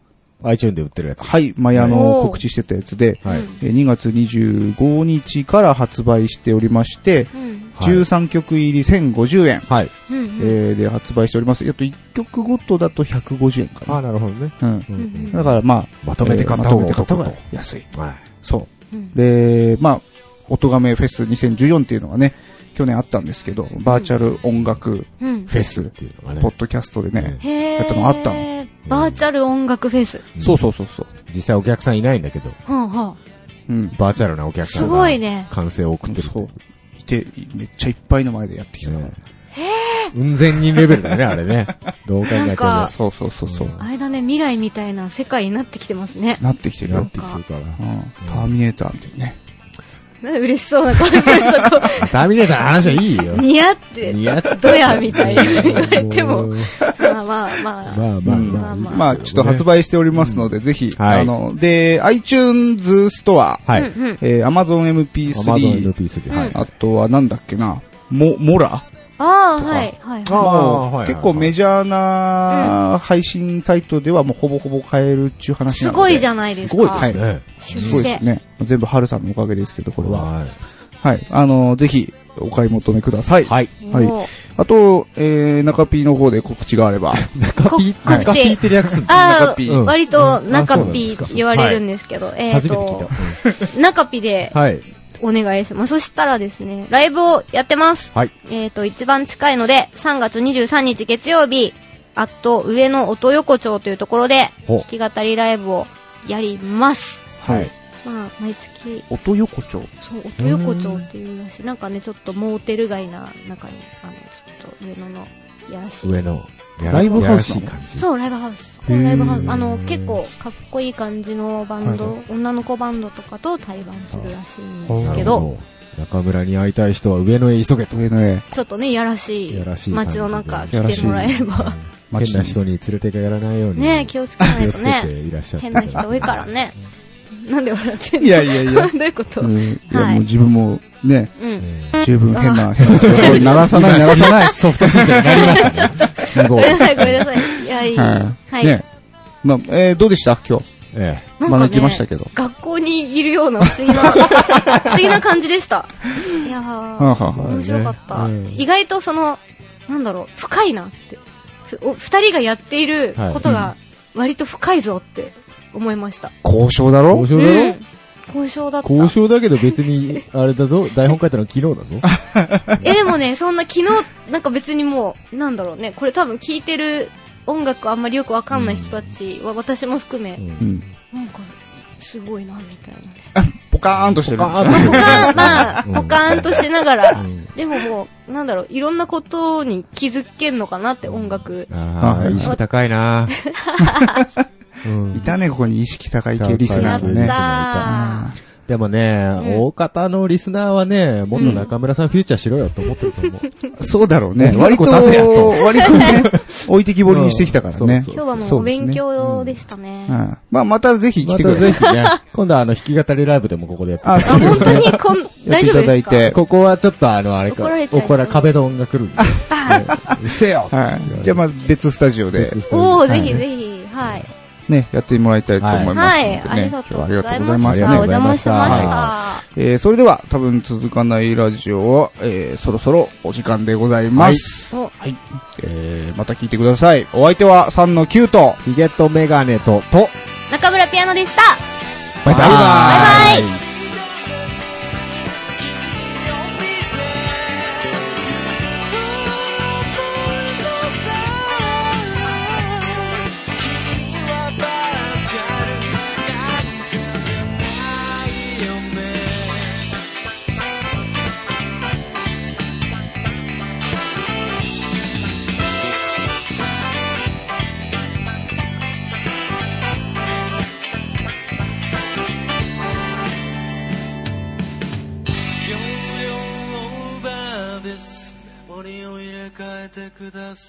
iTune で売ってるやつ。はい。前あおの、ー告知してたやつで、はい。えー2月25日から発売しておりまして、うん。はい13曲入り1050円、はい。うん。えーで発売しております。あと1曲ごとだと150円かああ、な。なるほどね。うん。うんうんだからまあ、まとめて買った方が安い。はい。そう。うんで、まあ、音亀フェス2014っていうのがね、去年あったんですけど、バーチャル音楽うん。フェスっていうのがねポッ。ドキャストでね。やったのあったのバーチャル音楽フェス。そうそうそうそう。実際お客さんいないんだけど、はあはうん。バーチャルなお客さんすがごいね歓声を送ってる。そう。いて、めっちゃいっぱいの前でやってきたから。ね雲仙人レベルだね、あれね。どう考えても。そうそうそうそう。あ。あれだね、未来みたいな世界になってきてますね。なってきてるよなっ。てきてるから。うん。ターミネーターみたいにね。嬉しそうな顔してそこ。ターミネーターの話はいいよ。似合って、似合ってどやみたいに言われても。うまあまあまあ。まあまあうんまあまあまあまあ、ちょっと発売しておりますので、ぜひ、はいあの、で、iTunes ストア、はい。えー、Amazon Amazon MP3、MP3。はい。あとはなんだっけな、モ、モラああ、はい、はい、あはい結構メジャーな配信サイトではもうほぼほぼ買えるっていうい。話なので。すごいじゃないですか。すごいですね。出すごいです世。ね。全部ハルさんのおかげですけど、これは。ははい。あの、ぜひ、お買い求めください。い。はい。はいあと、えー、中 P の方で告知があれば。中ピー、こ中ピーって略す。あ中 P あ、割とうん中 P 言われるんですけど、えっとた。、中 P でうんはい。お願いします。そしたらですね、ライブをやってます。はい。えっと、一番近いので、3月23日月曜日、あと、上野音横丁というところで、ほ弾き語りライブをやります。はい。まあ、毎月、音横丁。そう、音横丁っていうらしい。なんかね、ちょっとモーテル街な中に、あの、ちょっと上野のやらしい。上の。ライブハウス。そう、ライブハウス。このライブハウへース。あの、結構かっこいい感じのバンド、女の子バンドとかと対バンするらしいんですけど。中村に会いたい人は上野へ急げと。上の絵。ちょっとね、やらしいやらしい感じで街の中来てもらえれば。変な人に連れて帰らないように。ね気をつけないとね。いらっしゃって。変な人多いからね。なんで笑ってんの？いやいやいや どういうこと？うん。うん。いや、はいもう自分もね、うん十分変な、変な人。鳴らさない、鳴らさない。ソフトシンクになりましたね。すごめんなさい、ごめんなさい。いや、いい。は。はいい。ね。まあ、えー、どうでした？今日。えなんかましたねけど、学校にいるような不思議な、不思議な感じでした。いやはあ、ー、はあは面白かったうん。意外とその、なんだろう、深いなって。ふお二人がやっていることが割と深いぞって思いました。あ、交渉だえ。ろ？交渉だろ？うん交渉だった。交渉だけど別に、あれだぞ、台本書いたの昨日だぞ。え、でもね、そんな昨日、なんか別にもう、なんだろうね、これ多分聴いてる音楽あんまりよくわかんない人たちは、私も含め、うんうん。なんか、すごいな、みたいな。ポカーンとしてる。ポカーンまあ、うんポカーンとしながら、うんでももう、なんだろう、いろんなことに気づけんのかなって、音楽。ああ、意識高いなうん いたね、ここに意識高い系リスナーがね。やった。あでもね、うん。大方のリスナーはね、もっと中村さんフューチャーしろよと思ってると思う。ーそうだろうね。うん。割と、出せやと。割とね、置いてきぼりにしてきたからね。そう今日はもうお勉強でしたね。うん。まあ、またぜひ来まてください。たぜひね、今度はあの、弾き語りライブでもここでやって。あ、あ、そう本当にこん、大丈夫ですかやっていただいて。ここはちょっとあの、あれか、怒られちゃいそう。怒ら壁ドンが来るんで。う っせえよ。はい。じゃあ、まあ、別スタジオで、おー、はい。ぜひぜひ、はい。ね、やってもらいたいと思いますのではい、ね。ありがとうござい今日はありがとうございまし。たた。ありお邪魔しがとうございました。えー、それでは、多分続かないラジオを、えー、そろそろお時間でございます。おはい。えー、また聞いてください。お相手は3の9と、ヒゲとメガネと、と、中村ピアノでした。バイバイバイバイオ